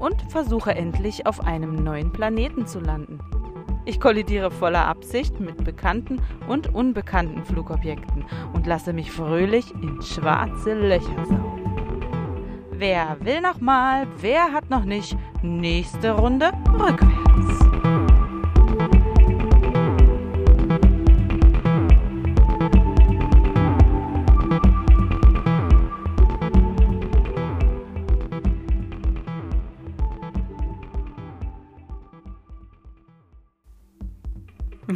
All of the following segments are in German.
und versuche endlich auf einem neuen Planeten zu landen. Ich kollidiere voller Absicht mit bekannten und unbekannten Flugobjekten und lasse mich fröhlich in schwarze Löcher saugen. Wer will noch mal? Wer hat noch nicht? Nächste Runde rückwärts.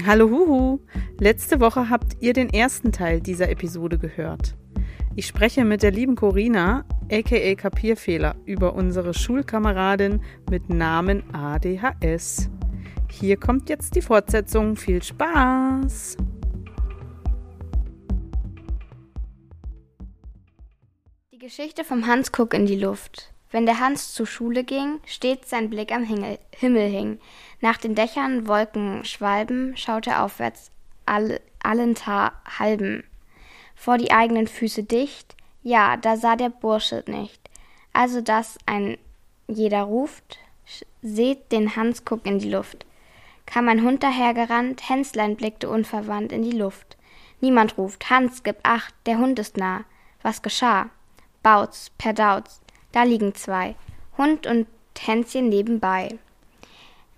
Hallo Huhu! Letzte Woche habt ihr den ersten Teil dieser Episode gehört. Ich spreche mit der lieben Corina, aka Kapierfehler, über unsere Schulkameradin mit Namen ADHS. Hier kommt jetzt die Fortsetzung. Viel Spaß! Die Geschichte vom Hans guck in die Luft. Wenn der Hans zur Schule ging, stets sein Blick am Himmel hing. Nach den Dächern, Wolken, Schwalben schaute er aufwärts all, allen Ta halben. Vor die eigenen Füße dicht, ja, da sah der Bursche nicht. Also dass ein jeder ruft, seht den Hans guck in die Luft. Kam ein Hund dahergerannt, Hänslein blickte unverwandt in die Luft. Niemand ruft, Hans, gib acht, der Hund ist nah. Was geschah? Bautz, per Dauz, da liegen zwei, Hund und Hänschen nebenbei.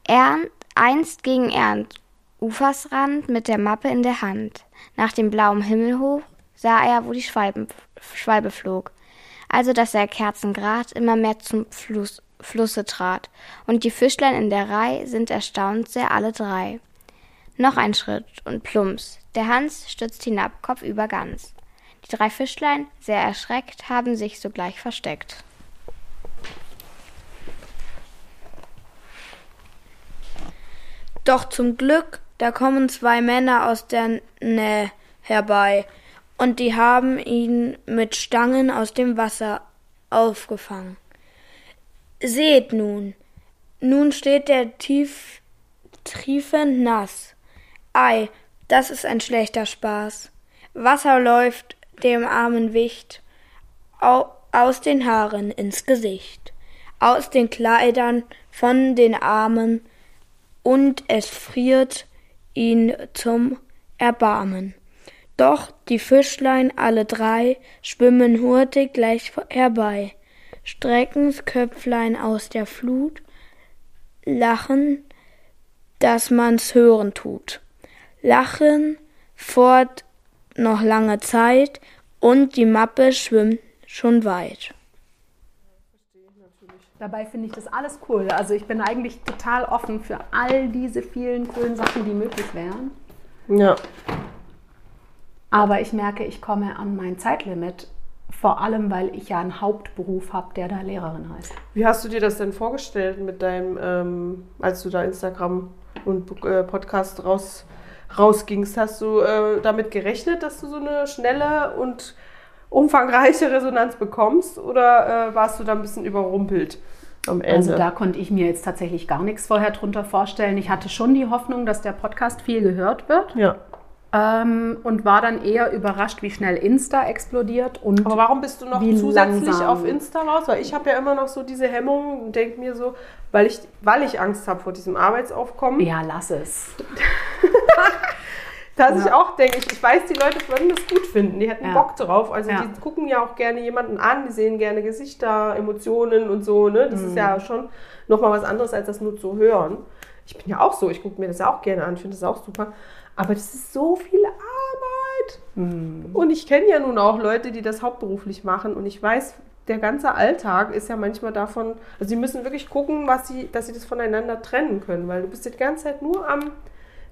Ernst, einst gegen Ernst, Ufersrand mit der Mappe in der Hand. Nach dem blauen Himmel hoch sah er, wo die Schwalben, Schwalbe flog. Also, dass er Kerzengrad immer mehr zum Fluss, Flusse trat. Und die Fischlein in der Reih sind erstaunt sehr alle drei. Noch ein Schritt und plumps. Der Hans stürzt hinab, kopfüber ganz. Die drei Fischlein, sehr erschreckt, haben sich sogleich versteckt. Doch zum Glück, da kommen zwei Männer aus der Nähe herbei, und die haben ihn mit Stangen aus dem Wasser aufgefangen. Seht nun, nun steht der tief, triefend nass. Ei, das ist ein schlechter Spaß. Wasser läuft dem armen Wicht au, aus den Haaren ins Gesicht, aus den Kleidern von den Armen, und es friert ihn zum Erbarmen. Doch die Fischlein alle drei schwimmen hurtig gleich herbei, strecken's Köpflein aus der Flut, lachen, dass man's hören tut, lachen fort noch lange Zeit und die Mappe schwimmt schon weit. Dabei finde ich das alles cool. Also ich bin eigentlich total offen für all diese vielen coolen Sachen, die möglich wären. Ja. Aber ich merke, ich komme an mein Zeitlimit. Vor allem, weil ich ja einen Hauptberuf habe, der da Lehrerin heißt. Wie hast du dir das denn vorgestellt mit deinem, ähm, als du da Instagram und äh, Podcast raus, rausgingst? Hast du äh, damit gerechnet, dass du so eine schnelle und umfangreiche Resonanz bekommst oder äh, warst du da ein bisschen überrumpelt am Ende? Also da konnte ich mir jetzt tatsächlich gar nichts vorher drunter vorstellen. Ich hatte schon die Hoffnung, dass der Podcast viel gehört wird. Ja. Ähm, und war dann eher überrascht, wie schnell Insta explodiert. Und Aber warum bist du noch zusätzlich langsam. auf Insta raus? Weil ich habe ja immer noch so diese Hemmung und denke mir so, weil ich, weil ich Angst habe vor diesem Arbeitsaufkommen, Ja, lass es. dass ich Ja. auch denke, ich, ich weiß, die Leute würden das gut finden, die hätten Ja. Bock drauf. Also Ja. die gucken ja auch gerne jemanden an, die sehen gerne Gesichter, Emotionen und so. Ne? Das ist Mhm. ja schon nochmal was anderes, als das nur zu hören. Ich bin ja auch so, ich gucke mir das ja auch gerne an, ich finde das auch super. Aber das ist so viel Arbeit. Mhm. Und ich kenne ja nun auch Leute, die das hauptberuflich machen. Und ich weiß, der ganze Alltag ist ja manchmal davon, also sie müssen wirklich gucken, was sie, dass sie das voneinander trennen können, weil du bist die ganze Zeit nur am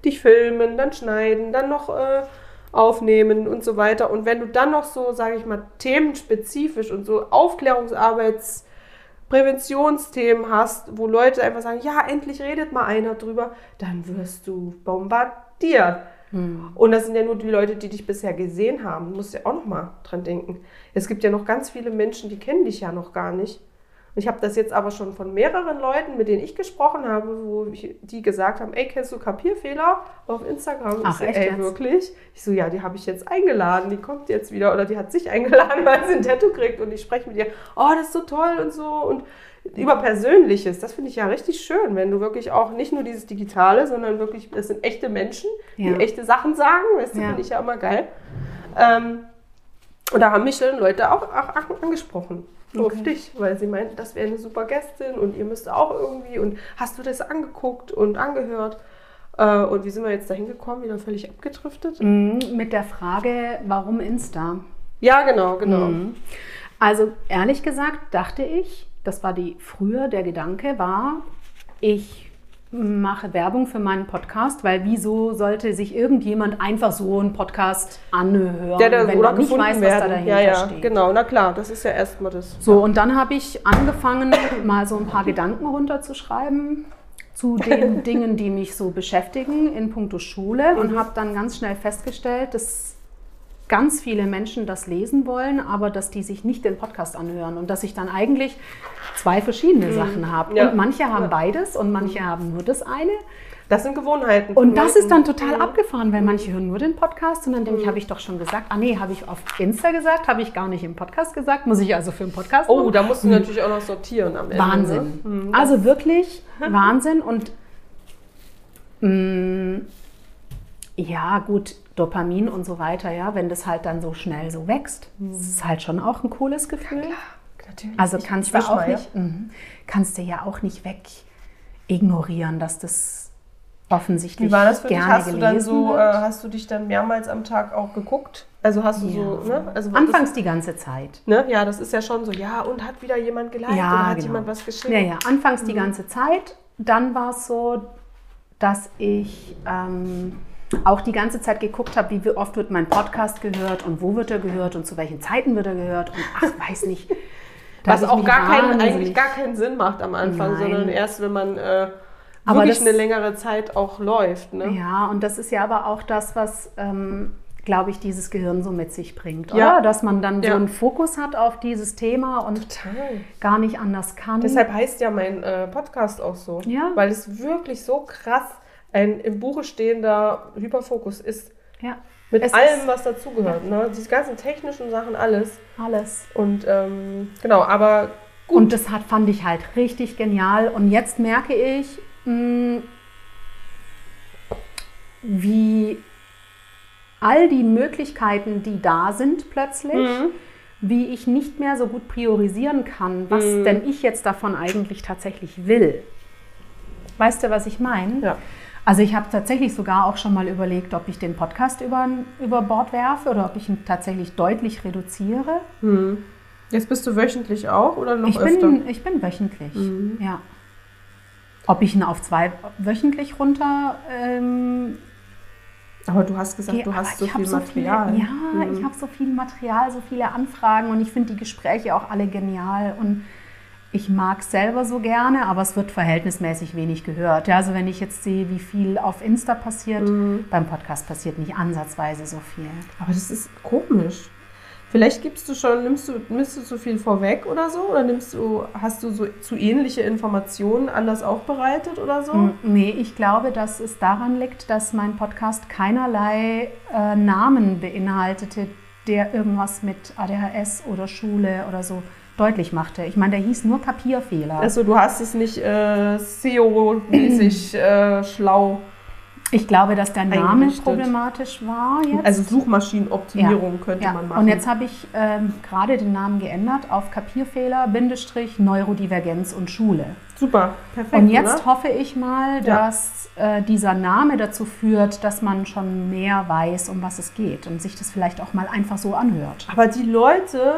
dich filmen, dann schneiden, dann noch äh, aufnehmen und so weiter. Und wenn du dann noch so, sage ich mal, themenspezifisch und so Aufklärungsarbeits Präventionsthemen hast, wo Leute einfach sagen, ja, endlich redet mal einer drüber, dann wirst du bombardiert. Hm. Und das sind ja nur die Leute, die dich bisher gesehen haben. Du musst ja auch noch mal dran denken. Es gibt ja noch ganz viele Menschen, die kennen dich ja noch gar nicht. Ich habe das jetzt aber schon von mehreren Leuten, mit denen ich gesprochen habe, wo ich, die gesagt haben, ey, kennst du Kapierfehler auf Instagram? Ach, ich so, echt ey, jetzt? wirklich? Ich so, ja, die habe ich jetzt eingeladen, die kommt jetzt wieder oder die hat sich eingeladen, weil sie ein Tattoo kriegt und ich spreche mit ihr, oh, das ist so toll und so und über Persönliches, das finde ich ja richtig schön, wenn du wirklich auch nicht nur dieses Digitale, sondern wirklich, das sind echte Menschen, Ja. die echte Sachen sagen, weißt du, Ja. finde ich ja immer geil. Ähm, und da haben mich dann Leute auch, auch angesprochen auf Okay. dich, weil sie meinten, das wäre eine super Gästin und ihr müsst auch irgendwie und hast du das angeguckt und angehört? Äh, und wie sind wir jetzt da hingekommen? Wieder völlig abgedriftet? Mhm, Mit der Frage, warum Insta? Ja, genau, genau. Mhm. Also ehrlich gesagt dachte ich, das war die früher der Gedanke war, ich mache Werbung für meinen Podcast, weil wieso sollte sich irgendjemand einfach so einen Podcast anhören, Der, der wenn er nicht weiß, was da werden. dahinter ja, ja, steht. genau. Na klar, das ist ja erstmal das. So, und dann habe ich angefangen, mal so ein paar Gedanken runterzuschreiben zu den Dingen, die mich so beschäftigen in puncto Schule und habe dann ganz schnell festgestellt, dass ganz viele Menschen das lesen wollen, aber dass die sich nicht den Podcast anhören und dass ich dann eigentlich zwei verschiedene Sachen habe. Ja. Und manche haben Ja. beides und manche haben nur das eine. Das sind Gewohnheiten. Und das ist dann total abgefahren, weil manche hören nur den Podcast und dann denke ich, habe ich doch schon gesagt. Ah nee, habe ich auf Insta gesagt, habe ich gar nicht im Podcast gesagt, muss ich also für einen Podcast Oh, machen? da musst du natürlich auch noch sortieren am Ende. Wahnsinn. Ne? Mhm. Also wirklich Wahnsinn und mh, ja gut, Dopamin und so weiter, ja, wenn das halt dann so schnell so wächst, das ist halt schon auch ein cooles Gefühl. Natürlich. Also kannst du auch mal, ja. nicht, mhm. kannst du ja auch nicht weg ignorieren, dass das offensichtlich Wie war das für dich? Hast du dann so, äh, hast du dich dann mehrmals am Tag auch geguckt? Also hast du so, ne? Also Anfangs die ganze Zeit. Das, ne? Ja, das ist ja schon so, ja, und hat wieder jemand geliked oder hat genau. jemand was geschrieben? Ja, ja, anfangs die Mhm. ganze Zeit. Dann war es so, dass ich ähm, auch die ganze Zeit geguckt habe, wie oft wird mein Podcast gehört und wo wird er gehört und zu welchen Zeiten wird er gehört und ach, weiß nicht. Was auch gar keinen, eigentlich gar keinen Sinn macht am Anfang, Nein. sondern erst, wenn man äh, Aber wirklich das- eine längere Zeit auch läuft. Ne? Ja, und das ist ja aber auch das, was, ähm, glaube ich, dieses Gehirn so mit sich bringt, Ja. oder? Dass man dann Ja. so einen Fokus hat auf dieses Thema und Total. gar nicht anders kann. Deshalb heißt ja mein äh, Podcast auch so. Ja. Weil es wirklich so krass ein im Buche stehender Hyperfokus ist. ja, Mit Es allem, was dazugehört. Ne? Diese ganzen technischen Sachen, alles. alles. Und ähm, genau, aber gut. Und das hat, fand ich halt richtig genial. Und jetzt merke ich, mh, wie all die Möglichkeiten, die da sind plötzlich, Mhm. wie ich nicht mehr so gut priorisieren kann, was Mhm. denn ich jetzt davon eigentlich tatsächlich will. Weißt du, was ich meine? Ja. Also ich habe tatsächlich sogar auch schon mal überlegt, ob ich den Podcast über, über Bord werfe oder ob ich ihn tatsächlich deutlich reduziere. Hm. Jetzt bist du wöchentlich auch oder noch Ich öfter? bin, ich bin wöchentlich, Mhm. ja. Ob ich ihn auf zwei wöchentlich runter ähm, aber du hast gesagt, du hast so viel hab Material. Viele, ja, Mhm. ich habe so viel Material, so viele Anfragen und ich finde die Gespräche auch alle genial und ich mag es selber so gerne, aber es wird verhältnismäßig wenig gehört. Ja, also wenn ich jetzt sehe, wie viel auf Insta passiert, Mhm. beim Podcast passiert nicht ansatzweise so viel. Aber das ist komisch. Vielleicht gibst du schon, nimmst du, nimmst du zu viel vorweg oder so? Oder nimmst du, hast du so zu ähnliche Informationen anders aufbereitet oder so? Mm, Nee, ich glaube, dass es daran liegt, dass mein Podcast keinerlei äh, Namen beinhaltete, der irgendwas mit ADHS oder Schule oder so deutlich machte. Ich meine, der hieß nur Kapierfehler. Also du hast es nicht äh, SEO-mäßig äh, schlau, ich glaube, dass der Name problematisch war jetzt. also Suchmaschinenoptimierung könnte ja. man machen. Und jetzt habe ich ähm, gerade den Namen geändert auf Kapierfehler, Bindestrich, Neurodivergenz und Schule. Super, perfekt. Und jetzt oder? hoffe ich mal, Ja. dass äh, dieser Name dazu führt, dass man schon mehr weiß, um was es geht und sich das vielleicht auch mal einfach so anhört. Aber die Leute,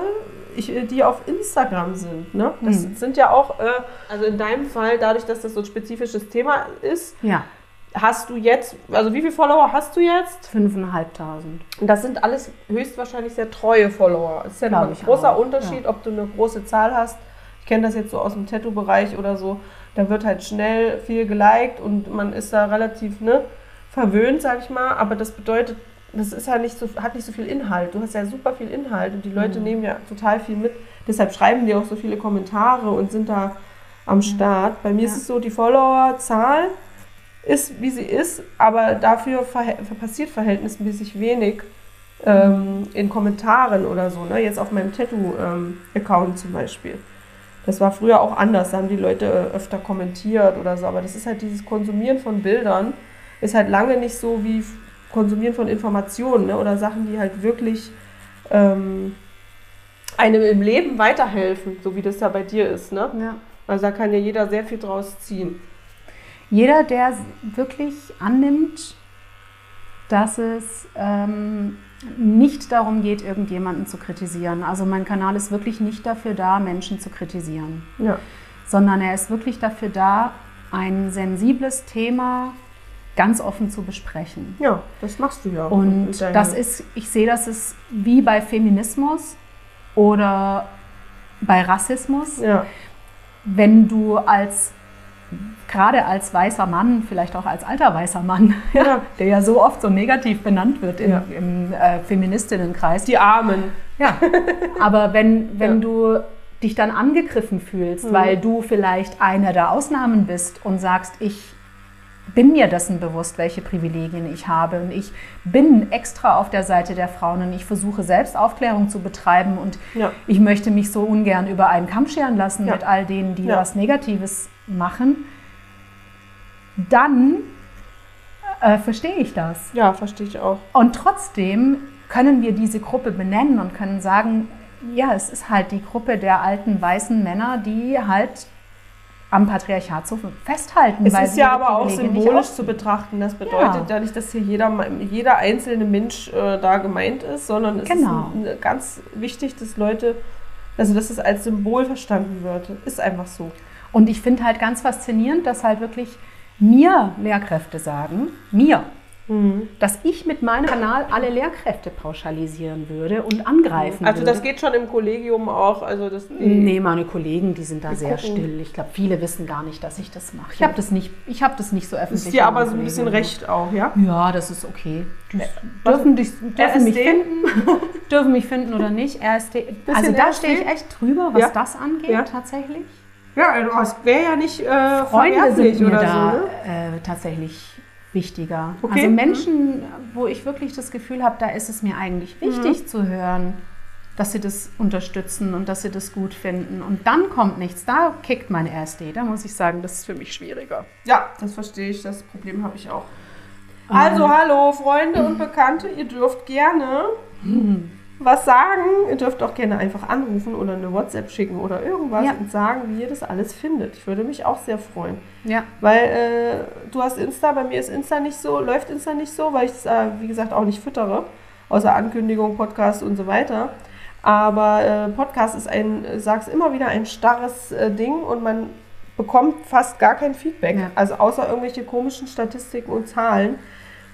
ich, äh, die auf Instagram sind, ne? das Hm. sind ja auch, äh, also in deinem Fall, dadurch, dass das so ein spezifisches Thema ist, Ja, hast du jetzt, also wie viele Follower hast du jetzt? 5.500. Und das sind alles höchstwahrscheinlich sehr treue Follower. Es ist ja ein großer auch, Unterschied, ob du eine große Zahl hast. Ich kenne das jetzt so aus dem Tattoo-Bereich oder so, da wird halt schnell viel geliked und man ist da relativ ne, verwöhnt, sag ich mal, aber das bedeutet, das ist ja nicht so, hat nicht so viel Inhalt. Du hast ja super viel Inhalt und die Leute Mhm. nehmen ja total viel mit. Deshalb schreiben die auch so viele Kommentare und sind da am Start. Bei mir ist Ja. es so, die Followerzahl ist, wie sie ist, aber dafür verhält, passiert verhältnismäßig wenig ähm, in Kommentaren oder so. Ne? Jetzt auf meinem Tattoo-Account zum Beispiel. Das war früher auch anders, da haben die Leute äh, öfter kommentiert oder so. Aber das ist halt dieses Konsumieren von Bildern, ist halt lange nicht so wie Konsumieren von Informationen ne? oder Sachen, die halt wirklich ähm, einem im Leben weiterhelfen, so wie das ja bei dir ist. Ne? Ja. Also da kann ja jeder sehr viel draus ziehen. Jeder, der wirklich annimmt, dass es ähm, nicht darum geht, irgendjemanden zu kritisieren. Also mein Kanal ist wirklich nicht dafür da, Menschen zu kritisieren, Ja. sondern er ist wirklich dafür da, ein sensibles Thema ganz offen zu besprechen. Ja, das machst du ja. Und das ist, ich sehe, das ist wie bei Feminismus oder bei Rassismus. Ja, Wenn du als, gerade als weißer Mann, vielleicht auch als alter weißer Mann, Ja. der ja so oft so negativ benannt wird im, Ja. im äh, Feministinnenkreis. die Armen. Ja, aber wenn, wenn Ja. du dich dann angegriffen fühlst, Mhm. weil du vielleicht einer der Ausnahmen bist und sagst, ich bin mir dessen bewusst, welche Privilegien ich habe und ich bin extra auf der Seite der Frauen und ich versuche selbst Aufklärung zu betreiben und Ja. ich möchte mich so ungern über einen Kamm scheren lassen Ja. mit all denen, die Ja. was Negatives machen, dann äh, verstehe ich das. Ja, verstehe ich auch. Und trotzdem können wir diese Gruppe benennen und können sagen, ja, es ist halt die Gruppe der alten weißen Männer, die halt am Patriarchat so festhalten. Es ist ja aber auch symbolisch zu betrachten. Das bedeutet ja, nicht, dass hier jeder, jeder einzelne Mensch äh, da gemeint ist, sondern es Genau. ist ganz wichtig, dass Leute, also dass es als Symbol verstanden wird. Ist einfach so. Und ich finde halt ganz faszinierend, dass halt wirklich mir Lehrkräfte sagen, mir, dass ich mit meinem Kanal alle Lehrkräfte pauschalisieren würde und angreifen Also würde. das geht schon im Kollegium auch. Also das, Nee, meine Kollegen, die sind da sehr gucken. still. Ich glaube, viele wissen gar nicht, dass ich das mache. Ich habe das nicht, ich habe das nicht so öffentlich. ist dir aber so ein bisschen recht auch, ja? Ja, das ist okay. Die dürfen, dich, dürfen mich finden, dürfen mich finden oder nicht. RSD. Also da stehe ich echt drüber, was Ja. das angeht, Ja. tatsächlich. Ja, also das wäre ja nicht äh, Freunde sind mir oder da so. Ne? äh, tatsächlich wichtiger. Okay. Also Menschen, wo ich wirklich das Gefühl habe, da ist es mir eigentlich wichtig Mhm. zu hören, dass sie das unterstützen und dass sie das gut finden. Und dann kommt nichts. Da kickt mein RSD. Da muss ich sagen, das ist für mich schwieriger. Ja, das verstehe ich. Das Problem habe ich auch. Also, hallo Freunde und Bekannte, ihr dürft gerne was sagen. Ihr dürft auch gerne einfach anrufen oder eine WhatsApp schicken oder irgendwas Ja. und sagen, wie ihr das alles findet. Ich würde mich auch sehr freuen. Ja. Weil äh, du hast Insta, bei mir ist Insta nicht so, läuft Insta nicht so, weil ich es, äh, wie gesagt, auch nicht füttere. Außer Ankündigung, Podcast und so weiter. Aber äh, Podcast ist ein, sag's immer wieder, ein starres äh, Ding und man bekommt fast gar kein Feedback. Ja. Also außer irgendwelche komischen Statistiken und Zahlen,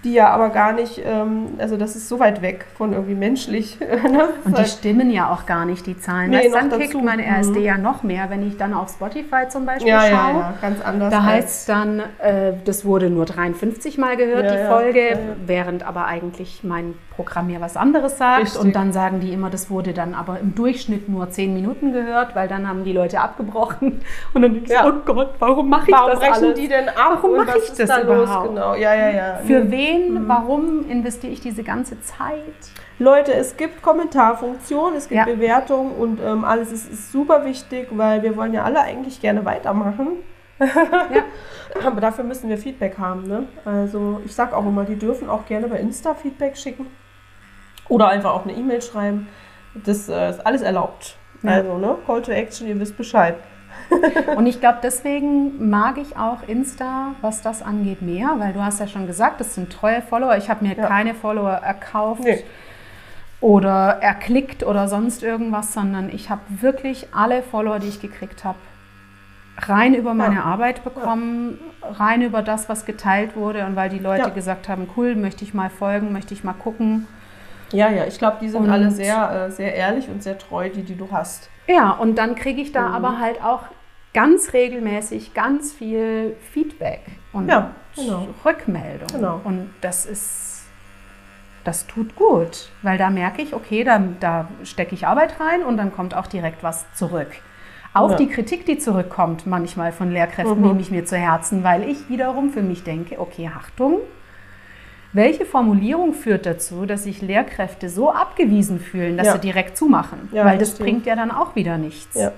die ja aber gar nicht, ähm, also das ist so weit weg von irgendwie menschlich. ne? Und die stimmen ja auch gar nicht, die Zahlen. Nee, Weißt, dann dazu. kickt meine RSD Mhm. ja noch mehr, wenn ich dann auf Spotify zum Beispiel ja, schaue. ja, ja, ganz anders. Da heißt es dann, äh, das wurde nur 53 Mal gehört, Ja, die Folge, während aber eigentlich mein Programm ja was anderes sagt. Richtig. Und dann sagen die immer, das wurde dann aber im Durchschnitt nur 10 Minuten gehört, weil dann haben die Leute abgebrochen. Und dann denke ich, Ja. oh Gott, warum mache ich Warum das brechen alles? die denn ab? Warum mache ich ist das da los? überhaupt? Genau, ja, ja, ja. Für wen, warum investiere ich diese ganze Zeit? Leute, es gibt Kommentarfunktion, es gibt Ja. Bewertungen und ähm, alles ist, ist super wichtig, weil wir wollen ja alle eigentlich gerne weitermachen. Aber dafür müssen wir Feedback haben. Ne? Also ich sage auch immer, die dürfen auch gerne bei Insta Feedback schicken oder einfach auch eine E-Mail schreiben. Das äh, ist alles erlaubt. Ja. Also, ne? Call to Action, ihr wisst Bescheid. Und ich glaube, deswegen mag ich auch Insta, was das angeht, mehr, weil du hast ja schon gesagt, das sind treue Follower. Ich habe mir Ja. keine Follower erkauft Nee. oder erklickt oder sonst irgendwas, sondern ich habe wirklich alle Follower, die ich gekriegt habe, rein über meine Ja. Arbeit bekommen, rein über das, was geteilt wurde und weil die Leute Ja. gesagt haben, cool, möchte ich mal folgen, möchte ich mal gucken. Ja, ja, ich glaube, die sind Und- alle sehr, äh, sehr ehrlich und sehr treu, die, die du hast. Ja, und dann kriege ich da aber halt auch ganz regelmäßig ganz viel Feedback und Ja, genau. Rückmeldung. Genau. Und das ist, das tut gut, weil da merke ich, okay, da, da stecke ich Arbeit rein und dann kommt auch direkt was zurück. Auch Ja. die Kritik, die zurückkommt, manchmal von Lehrkräften, Mhm. nehme ich mir zu Herzen, weil ich wiederum für mich denke, okay, Achtung, welche Formulierung führt dazu, dass sich Lehrkräfte so abgewiesen fühlen, dass Ja. sie direkt zumachen? Ja, weil das verstehe. bringt ja dann auch wieder nichts. Ja.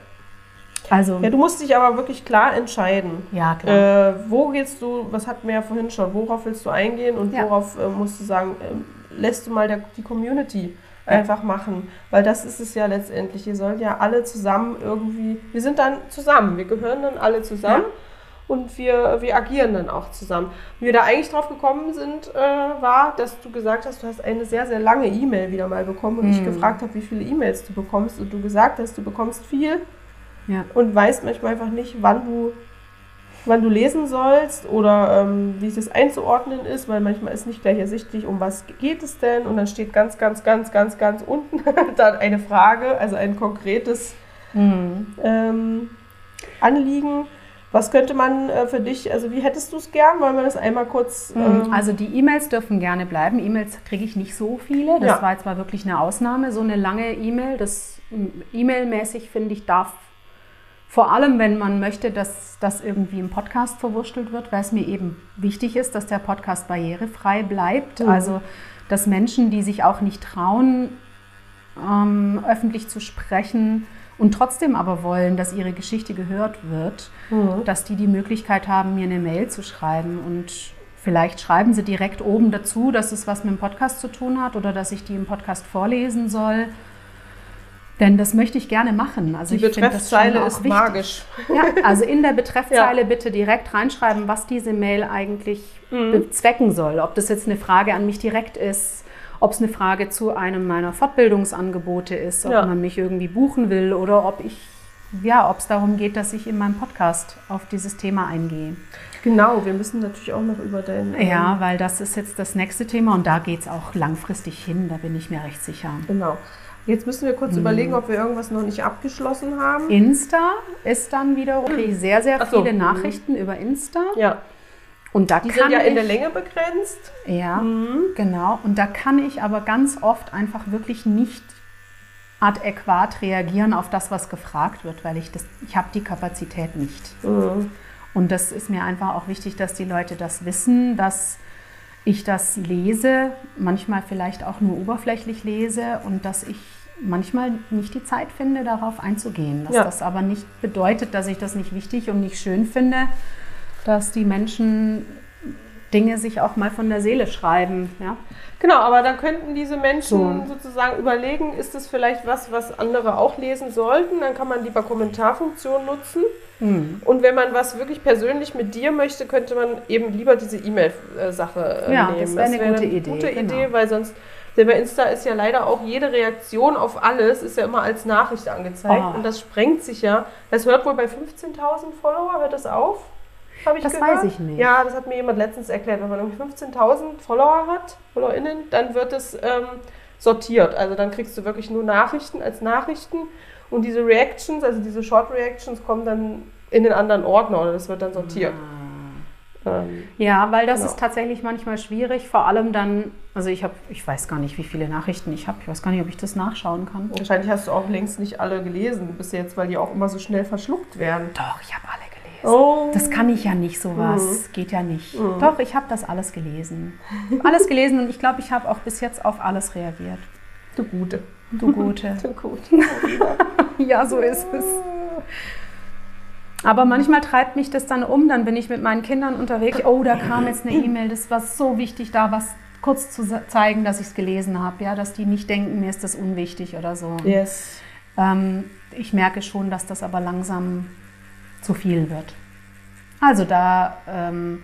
Also, Ja, du musst dich aber wirklich klar entscheiden. ja, klar. Äh, wo gehst du, was hatten wir ja vorhin schon, worauf willst du eingehen und worauf äh, musst du sagen, ähm, lässt du mal der, die Community einfach machen. Weil das ist es ja letztendlich. Ihr sollt ja alle zusammen irgendwie, wir sind dann zusammen, wir gehören dann alle zusammen. Ja. Und wir, wir agieren dann auch zusammen. Wie wir da eigentlich drauf gekommen sind, äh, war, dass du gesagt hast, du hast eine sehr, sehr lange E-Mail wieder mal bekommen und ich Hm. gefragt habe, wie viele E-Mails du bekommst und du gesagt hast, du bekommst viel ja. und weißt manchmal einfach nicht, wann du, wann du lesen sollst oder ähm, wie das einzuordnen ist, weil manchmal ist nicht gleich ersichtlich, um was geht es denn und dann steht ganz, ganz, ganz, ganz, ganz unten dann eine Frage, also ein konkretes Mhm. ähm, Anliegen. Was könnte man äh, für dich, also wie hättest du es gern? Wollen wir das einmal kurz... ähm, Also die E-Mails dürfen gerne bleiben. E-Mails kriege ich nicht so viele. Das Ja. war jetzt mal wirklich eine Ausnahme. So eine lange E-Mail, das E-Mail-mäßig finde ich darf vor allem, wenn man möchte, dass das irgendwie im Podcast verwurstelt wird, weil es mir eben wichtig ist, dass der Podcast barrierefrei bleibt. Mhm. Also dass Menschen, die sich auch nicht trauen, ähm, öffentlich zu sprechen und trotzdem aber wollen, dass ihre Geschichte gehört wird, Mhm. dass die die Möglichkeit haben, mir eine Mail zu schreiben und vielleicht schreiben sie direkt oben dazu, dass es was mit dem Podcast zu tun hat oder dass ich die im Podcast vorlesen soll. Denn das möchte ich gerne machen. Also die ich finde das schon Betreffzeile ist wichtig. magisch. Ja, also in der Betreffzeile bitte direkt reinschreiben, was diese Mail eigentlich bezwecken soll. Ob das jetzt eine Frage an mich direkt ist, ob es eine Frage zu einem meiner Fortbildungsangebote ist, ob Ja. man mich irgendwie buchen will oder ob ich ja, ob es darum geht, dass ich in meinem Podcast auf dieses Thema eingehe. Genau, wir müssen natürlich auch noch über dein... ähm, Ja, weil das ist jetzt das nächste Thema und da geht es auch langfristig hin, da bin ich mir recht sicher. Genau. Jetzt müssen wir kurz Mhm. überlegen, ob wir irgendwas noch nicht abgeschlossen haben. Insta ist dann wiederum kriege ich sehr, sehr so. viele Nachrichten über Insta. Ja, Und da die kann sind ja ich, in der Länge begrenzt. Ja, genau. Und da kann ich aber ganz oft einfach wirklich nicht adäquat reagieren auf das, was gefragt wird, weil ich das, ich habe die Kapazität nicht. Mhm. Und das ist mir einfach auch wichtig, dass die Leute das wissen, dass ich das lese, manchmal vielleicht auch nur oberflächlich lese und dass ich manchmal nicht die Zeit finde, darauf einzugehen. Dass Ja. das aber nicht bedeutet, dass ich das nicht wichtig und nicht schön finde, dass die Menschen Dinge sich auch mal von der Seele schreiben. Ja? Genau, aber dann könnten diese Menschen So. sozusagen überlegen, ist das vielleicht was, was andere auch lesen sollten? Dann kann man lieber Kommentarfunktion nutzen. Hm. Und wenn man was wirklich persönlich mit dir möchte, könnte man eben lieber diese E-Mail-Sache äh, Ja, nehmen. das wäre eine wäre gute Idee, Gute genau. Idee, weil sonst, denn bei Insta ist ja leider auch jede Reaktion auf alles, ist ja immer als Nachricht angezeigt. Oh. Und das sprengt sich ja. Das hört wohl bei 15.000 Follower, hört das auf? Hab ich Das gehört? weiß ich nicht. Ja, das hat mir jemand letztens erklärt. Wenn man irgendwie 15.000 Follower hat, FollowerInnen, dann wird es ähm, sortiert. Also dann kriegst du wirklich nur Nachrichten als Nachrichten und diese Reactions, also diese Short Reactions, kommen dann in den anderen Ordner oder das wird dann sortiert. Ähm, Ja, weil das Genau. ist tatsächlich manchmal schwierig, vor allem dann, also ich habe, ich weiß gar nicht, wie viele Nachrichten ich habe, ich weiß gar nicht, ob ich das nachschauen kann. wahrscheinlich hast du auch längst nicht alle gelesen bis jetzt, weil die auch immer so schnell verschluckt werden. Doch, ich habe alle gelesen. Oh. Das kann ich ja nicht sowas, geht ja nicht. Doch, ich habe das alles gelesen. Alles gelesen und ich glaube, ich habe auch bis jetzt auf alles reagiert. Du Gute. Du Gute. Du Gute. ja, so ist es. Aber manchmal treibt mich das dann um, dann bin ich mit meinen Kindern unterwegs. Oh, da kam jetzt eine E-Mail, das war so wichtig, da was kurz zu zeigen, dass ich es gelesen habe, ja, dass die nicht denken, mir ist das unwichtig oder so. Yes. Ähm, ich merke schon, dass das aber langsam zu viel wird. Also da ähm,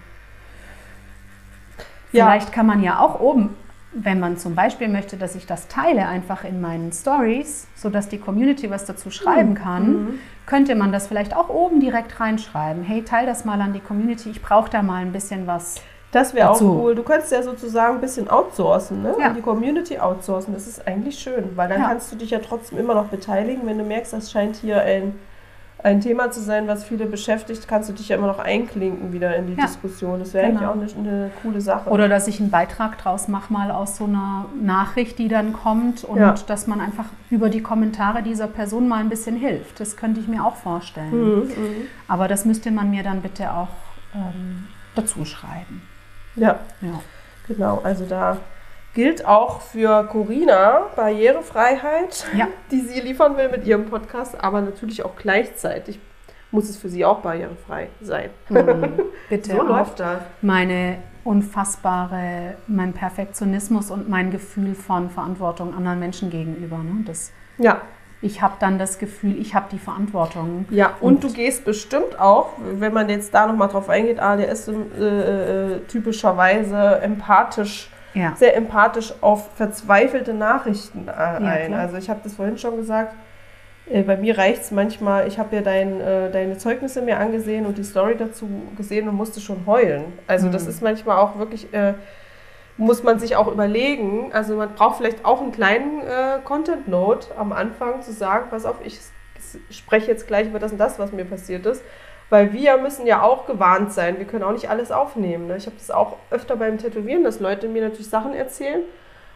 Ja. vielleicht kann man ja auch oben, wenn man zum Beispiel möchte, dass ich das teile, einfach in meinen Stories, sodass die Community was dazu schreiben kann, könnte man das vielleicht auch oben direkt reinschreiben. Hey, teile das mal an die Community. Ich brauche da mal ein bisschen was Das wäre auch cool. Du könntest ja sozusagen ein bisschen outsourcen, ne? Ja. Und die Community outsourcen. Das ist eigentlich schön, weil dann Ja. kannst du dich ja trotzdem immer noch beteiligen. Wenn du merkst, das scheint hier ein, ein Thema zu sein, was viele beschäftigt, kannst du dich ja immer noch einklinken wieder in die Ja. Diskussion. Das wäre Genau. eigentlich auch eine, eine coole Sache. Oder dass ich einen Beitrag draus mache, mal aus so einer Nachricht, die dann kommt und Ja. dass man einfach über die Kommentare dieser Person mal ein bisschen hilft. Das könnte ich mir auch vorstellen. Mhm, mhm. Aber das müsste man mir dann bitte auch ähm, dazu schreiben. Ja, Ja. genau. Also da gilt auch für Corina Barrierefreiheit, Ja. die sie liefern will mit ihrem Podcast, aber natürlich auch gleichzeitig muss es für sie auch barrierefrei sein. Mhm. Bitte So läuft das. meine unfassbare, mein Perfektionismus und mein Gefühl von Verantwortung anderen Menschen gegenüber. Ne? Das, Ja, ich habe dann das Gefühl, ich habe die Verantwortung. Ja, und, du gehst bestimmt auch, wenn man jetzt da nochmal drauf eingeht, ADS äh, äh, typischerweise empathisch, Ja. sehr empathisch auf verzweifelte Nachrichten äh, ein. klar. Also ich habe das vorhin schon gesagt, äh, bei mir reicht es manchmal, ich habe ja dein, äh, deine Zeugnisse mir angesehen und die Story dazu gesehen und musste schon heulen. Also das Mhm. ist manchmal auch wirklich... Äh, muss man sich auch überlegen, also man braucht vielleicht auch einen kleinen äh, Content Note am Anfang zu sagen, pass auf, ich spreche jetzt gleich über das und das, was mir passiert ist, weil wir müssen ja auch gewarnt sein, wir können auch nicht alles aufnehmen. Ne? Ich habe das auch öfter beim Tätowieren, dass Leute mir natürlich Sachen erzählen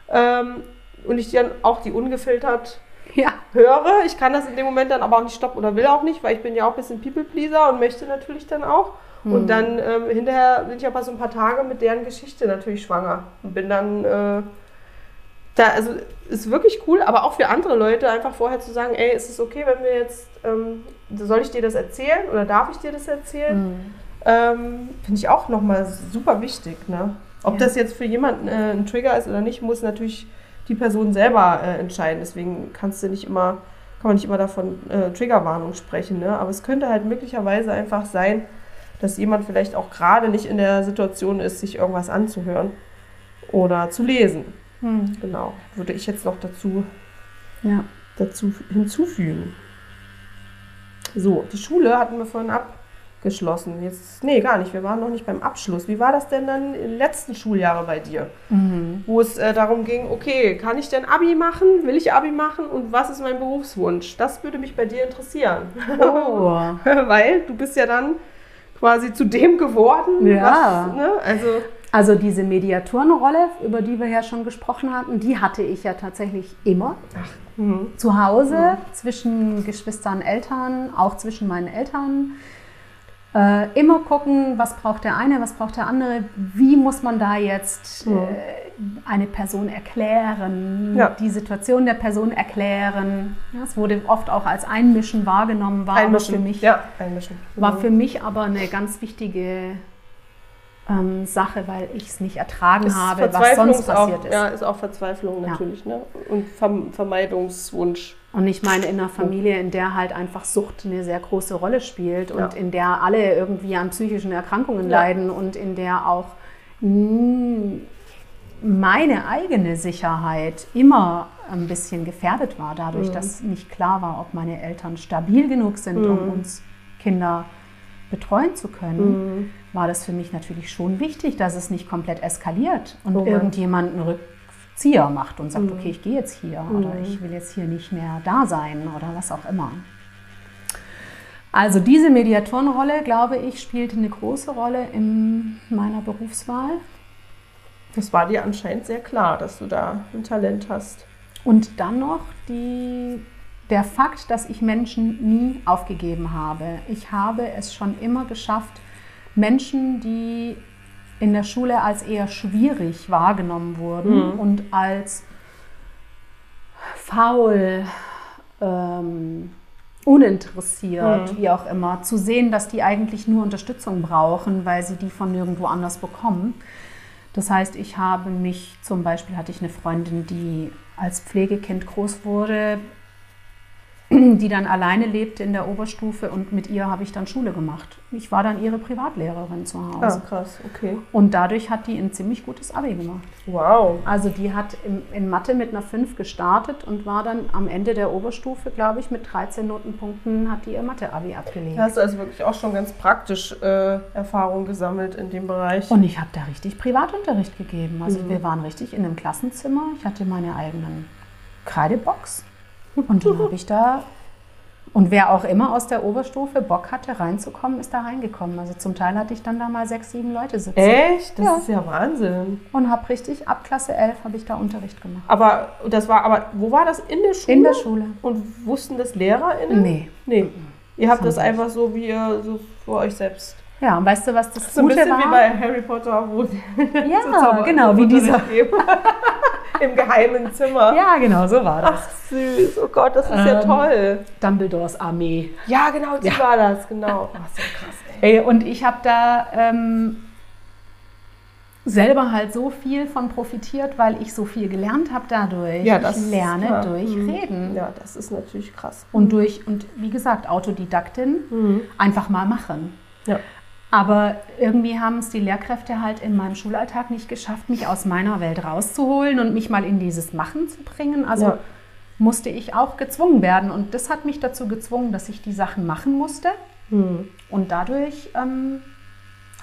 ähm, und ich dann auch die ungefiltert Ja. höre. Ich kann das in dem Moment dann aber auch nicht stoppen oder will auch nicht, weil ich bin ja auch ein bisschen People-Pleaser und möchte natürlich dann auch. Und dann ähm, hinterher bin ich aber so ein paar Tage mit deren Geschichte natürlich schwanger und bin dann äh, da, also ist wirklich cool, aber auch für andere Leute einfach vorher zu sagen, ey, ist es okay, wenn wir jetzt, ähm, soll ich dir das erzählen oder darf ich dir das erzählen? Ähm, Finde ich auch nochmal super wichtig. Ne? Ob Ja. das jetzt für jemanden äh, ein Trigger ist oder nicht, muss natürlich die Person selber äh, entscheiden. Deswegen kannst du nicht immer, kann man nicht immer davon äh, Triggerwarnung sprechen. Ne? Aber es könnte halt möglicherweise einfach sein, dass jemand vielleicht auch gerade nicht in der Situation ist, sich irgendwas anzuhören oder zu lesen. Hm. Genau, würde ich jetzt noch dazu, ja. dazu hinzufügen. So, die Schule hatten wir vorhin abgeschlossen. Jetzt, nee, gar nicht. Wir waren noch nicht beim Abschluss. Wie war das denn dann in den letzten Schuljahre bei dir? Mhm. Wo es äh, darum ging, okay, kann ich denn Abi machen? Will ich Abi machen? Und was ist mein Berufswunsch? Das würde mich bei dir interessieren. Oh. Weil du bist ja dann quasi zu dem geworden. Ja. Was, ne? Also, Also diese Mediatorenrolle, über die wir ja schon gesprochen hatten, die hatte ich ja tatsächlich immer. hm. Zu Hause, zwischen Geschwistern, Eltern, auch zwischen meinen Eltern. Äh, immer gucken, was braucht der eine, was braucht der andere, wie muss man da jetzt äh, eine Person erklären, Ja. die Situation der Person erklären. Ja, es wurde oft auch als Einmischen wahrgenommen, war einmischen. für mich Ja, einmischen. war für mich aber eine ganz wichtige ähm, Sache, weil ich es nicht ertragen Ist habe, was sonst passiert auch, ist. Ja, ist auch Verzweiflung Ja. natürlich, ne? Und Verm Vermeidungswunsch. Und ich meine, in einer Familie, in der halt einfach Sucht eine sehr große Rolle spielt und Ja. in der alle irgendwie an psychischen Erkrankungen Ja. leiden und in der auch meine eigene Sicherheit immer ein bisschen gefährdet war, dadurch, Mhm. dass nicht klar war, ob meine Eltern stabil genug sind, um Mhm. uns Kinder betreuen zu können, war das für mich natürlich schon wichtig, dass es nicht komplett eskaliert und Oh irgendjemand einen Rückzieher macht und sagt, Mhm. okay, ich gehe jetzt hier oder Mhm. ich will jetzt hier nicht mehr da sein oder was auch immer. Also diese Mediatorenrolle, glaube ich, spielte eine große Rolle in meiner Berufswahl. Das war dir anscheinend sehr klar, dass du da ein Talent hast. Und dann noch die, der Fakt, dass ich Menschen nie aufgegeben habe. Ich habe es schon immer geschafft, Menschen, die in der Schule als eher schwierig wahrgenommen wurden Mhm. und als faul, ähm, uninteressiert, Mhm. wie auch immer, zu sehen, dass die eigentlich nur Unterstützung brauchen, weil sie die von nirgendwo anders bekommen. Das heißt, ich habe mich, zum Beispiel hatte ich eine Freundin, die als Pflegekind groß wurde, die dann alleine lebte in der Oberstufe und mit ihr habe ich dann Schule gemacht. Ich war dann ihre Privatlehrerin zu Ah, Hause. krass, okay. Und dadurch hat die ein ziemlich gutes Abi gemacht. Wow. Also die hat in, in Mathe mit einer 5 gestartet und war dann am Ende der Oberstufe, glaube ich, mit 13 Notenpunkten hat die ihr Mathe-Abi abgelegt. Da hast du also wirklich auch schon ganz praktisch äh, Erfahrung gesammelt in dem Bereich. Und ich habe da richtig Privatunterricht gegeben. Also Mhm. wir waren richtig in einem Klassenzimmer. Ich hatte meine eigenen Kreidebox. Und dann habe ich da. Und wer auch immer aus der Oberstufe Bock hatte, reinzukommen, ist da reingekommen. Also zum Teil hatte ich dann da mal sechs, sieben Leute sitzen. Echt? Das Ja. ist ja Wahnsinn. Und habe richtig, ab Klasse 11 habe ich da Unterricht gemacht. Aber das war, aber wo war das? In der Schule? In der Schule. Und wussten das LehrerInnen? Nee. Nee. Ihr habt das wir einfach so wie ihr so für euch selbst. Ja, und weißt du, was das So ein Gute bisschen war? wie bei Harry Potter, wo ja, Zauber- genau, wie dieser. Im geheimen Zimmer. Ja, genau, so war das. Ach süß, oh Gott, das ist ja Ähm, toll. Dumbledores Armee. Ja, genau, die Ja. war das, genau. Ach, so krass, ey. Ey, und ich habe da ähm, selber halt so viel von profitiert, weil ich so viel gelernt habe dadurch. Ja, das ich lerne klar. durch Mhm. Reden. Ja, das ist natürlich krass. Und durch, und wie gesagt, Autodidaktin, Mhm. einfach mal machen. Ja. Aber irgendwie haben es die Lehrkräfte halt in meinem Schulalltag nicht geschafft, mich aus meiner Welt rauszuholen und mich mal in dieses Machen zu bringen. Also Ja. musste ich auch gezwungen werden. Und das hat mich dazu gezwungen, dass ich die Sachen machen musste. Mhm. Und dadurch ähm,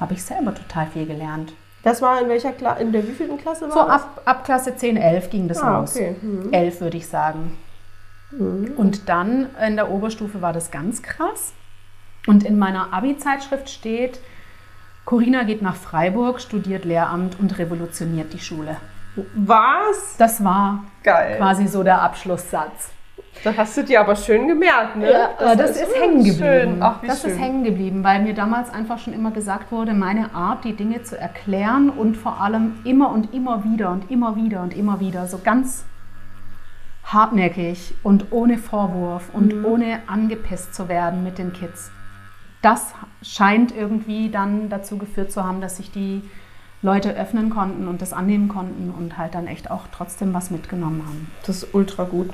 habe ich selber total viel gelernt. Das war in welcher Klasse, in der wievielten Klasse war So das? ab, ab Klasse 10, 11 ging das Ah, los. okay. Mhm. 11 würde ich sagen. Und dann in der Oberstufe war das ganz krass. Und in meiner Abi-Zeitschrift steht, Corina geht nach Freiburg, studiert Lehramt und revolutioniert die Schule. Was? Das war Geil. quasi so der Abschlusssatz. Das hast du dir aber schön gemerkt, ne? Ja, das, das ist, hängen geblieben. Ach, das schön. ist hängen geblieben, weil mir damals einfach schon immer gesagt wurde, meine Art, die Dinge zu erklären und vor allem immer und immer wieder und immer wieder und immer wieder, so ganz hartnäckig und ohne Vorwurf und Mhm. ohne angepisst zu werden mit den Kids. Das scheint irgendwie dann dazu geführt zu haben, dass sich die Leute öffnen konnten und das annehmen konnten und halt dann echt auch trotzdem was mitgenommen haben. Das ist ultra gut.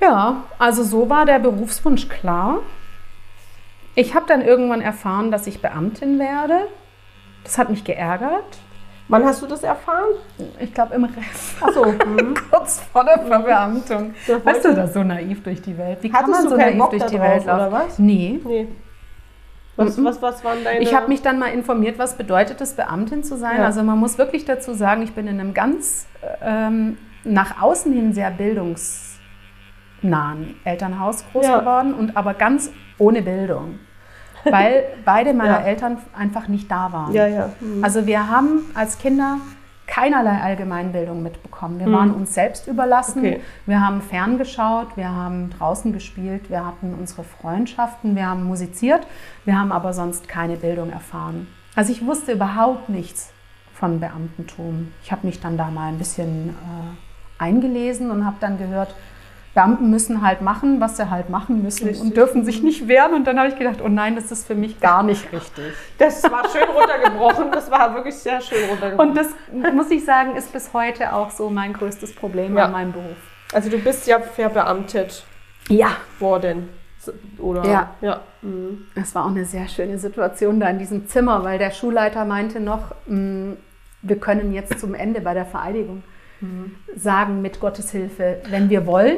Ja, also so war der Berufswunsch klar. Ich habe dann irgendwann erfahren, dass ich Beamtin werde. Das hat mich geärgert. Wann hast du das erfahren? Ich glaube im Rest, Achso. Mhm. kurz vor der Verbeamtung. Das Weißt du, das so naiv durch die Welt? Wie Hattest kann man so naiv Bock durch da die drauf, Welt laufen? oder was? Nee. Nee. Was, Mhm. was, was waren deine... Ich habe mich dann mal informiert, was bedeutet es, Beamtin zu sein. Ja. Also man muss wirklich dazu sagen, ich bin in einem ganz ähm, nach außen hin sehr bildungsnahen Elternhaus groß Ja. geworden und aber ganz ohne Bildung, weil beide meiner Ja. Eltern einfach nicht da waren. Ja, ja. Mhm. Also wir haben als Kinder keinerlei Allgemeinbildung mitbekommen. Wir waren uns selbst überlassen. Okay. Wir haben ferngeschaut, wir haben draußen gespielt, wir hatten unsere Freundschaften, wir haben musiziert, wir haben aber sonst keine Bildung erfahren. Also ich wusste überhaupt nichts von Beamtentum. Ich habe mich dann da mal ein bisschen äh, eingelesen und habe dann gehört, Beamten müssen halt machen, was sie halt machen müssen Richtig. und dürfen sich nicht wehren. Und dann habe ich gedacht, oh nein, das ist für mich gar nicht richtig. Das war schön runtergebrochen. Das war wirklich sehr schön runtergebrochen. Und das muss ich sagen, ist bis heute auch so mein größtes Problem Ja. an meinem Beruf. also du bist ja verbeamtet Ja, worden. Oder? Ja. Ja. Mhm. es war auch eine sehr schöne Situation da in diesem Zimmer, weil der Schulleiter meinte noch, mh, wir können jetzt zum Ende bei der Vereidigung sagen, mit Gottes Hilfe, wenn wir wollen.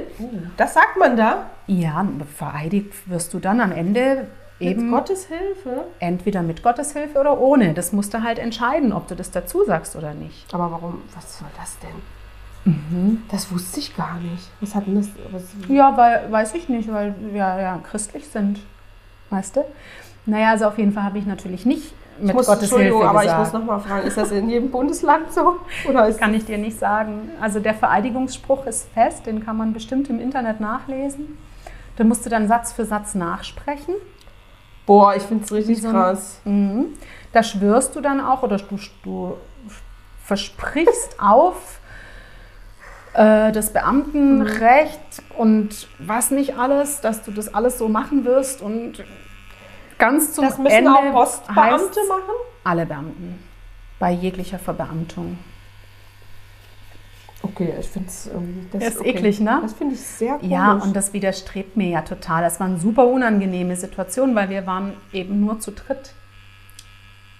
Das sagt man da. Ja, vereidigt wirst du dann am Ende Mit eben Gottes Hilfe. entweder mit Gottes Hilfe oder ohne. Das musst du halt entscheiden, ob du das dazu sagst oder nicht. Aber warum? Was soll das denn? Mhm. Das wusste ich gar nicht. Was hat denn das? Was, Ja, weil, weiß ich nicht, weil wir ja christlich sind. Weißt du? Naja, also auf jeden Fall habe ich natürlich nicht mit muss, Gottes Entschuldigung, Hilfe aber gesagt. ich muss noch mal fragen, ist das in jedem Bundesland so? Oder kann ich dir nicht sagen. Also der Vereidigungsspruch ist fest, den kann man bestimmt im Internet nachlesen. Da musst du dann Satz für Satz nachsprechen. Boah, ich finde es richtig so ein- krass. Mhm. Da schwörst du dann auch oder du, du versprichst auf äh, das Beamtenrecht und was nicht alles, dass du das alles so machen wirst und ganz zum Das müssen Ende auch Postbeamte machen? alle Beamten bei jeglicher Verbeamtung. Okay, ich finde es irgendwie. Das Das ist okay. eklig, ne? Das finde ich sehr komisch. Ja, und das widerstrebt mir ja total. Das war eine super unangenehme Situation, weil wir waren eben nur zu dritt.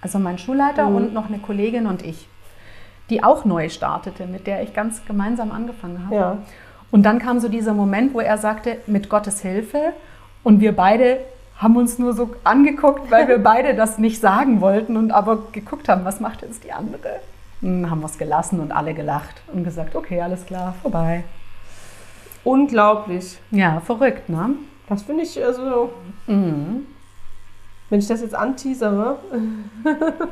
Also mein Schulleiter Mhm. und noch eine Kollegin und ich, die auch neu startete, mit der ich ganz gemeinsam angefangen habe. Ja. Und dann kam so dieser Moment, wo er sagte, mit Gottes Hilfe. Und wir beide haben uns nur so angeguckt, weil wir beide das nicht sagen wollten und aber geguckt haben, was macht jetzt die andere. Dann haben wir es gelassen und alle gelacht und gesagt, okay, alles klar, vorbei. Unglaublich. Ja, verrückt, ne? Das finde ich, also, Mhm. wenn ich das jetzt anteasere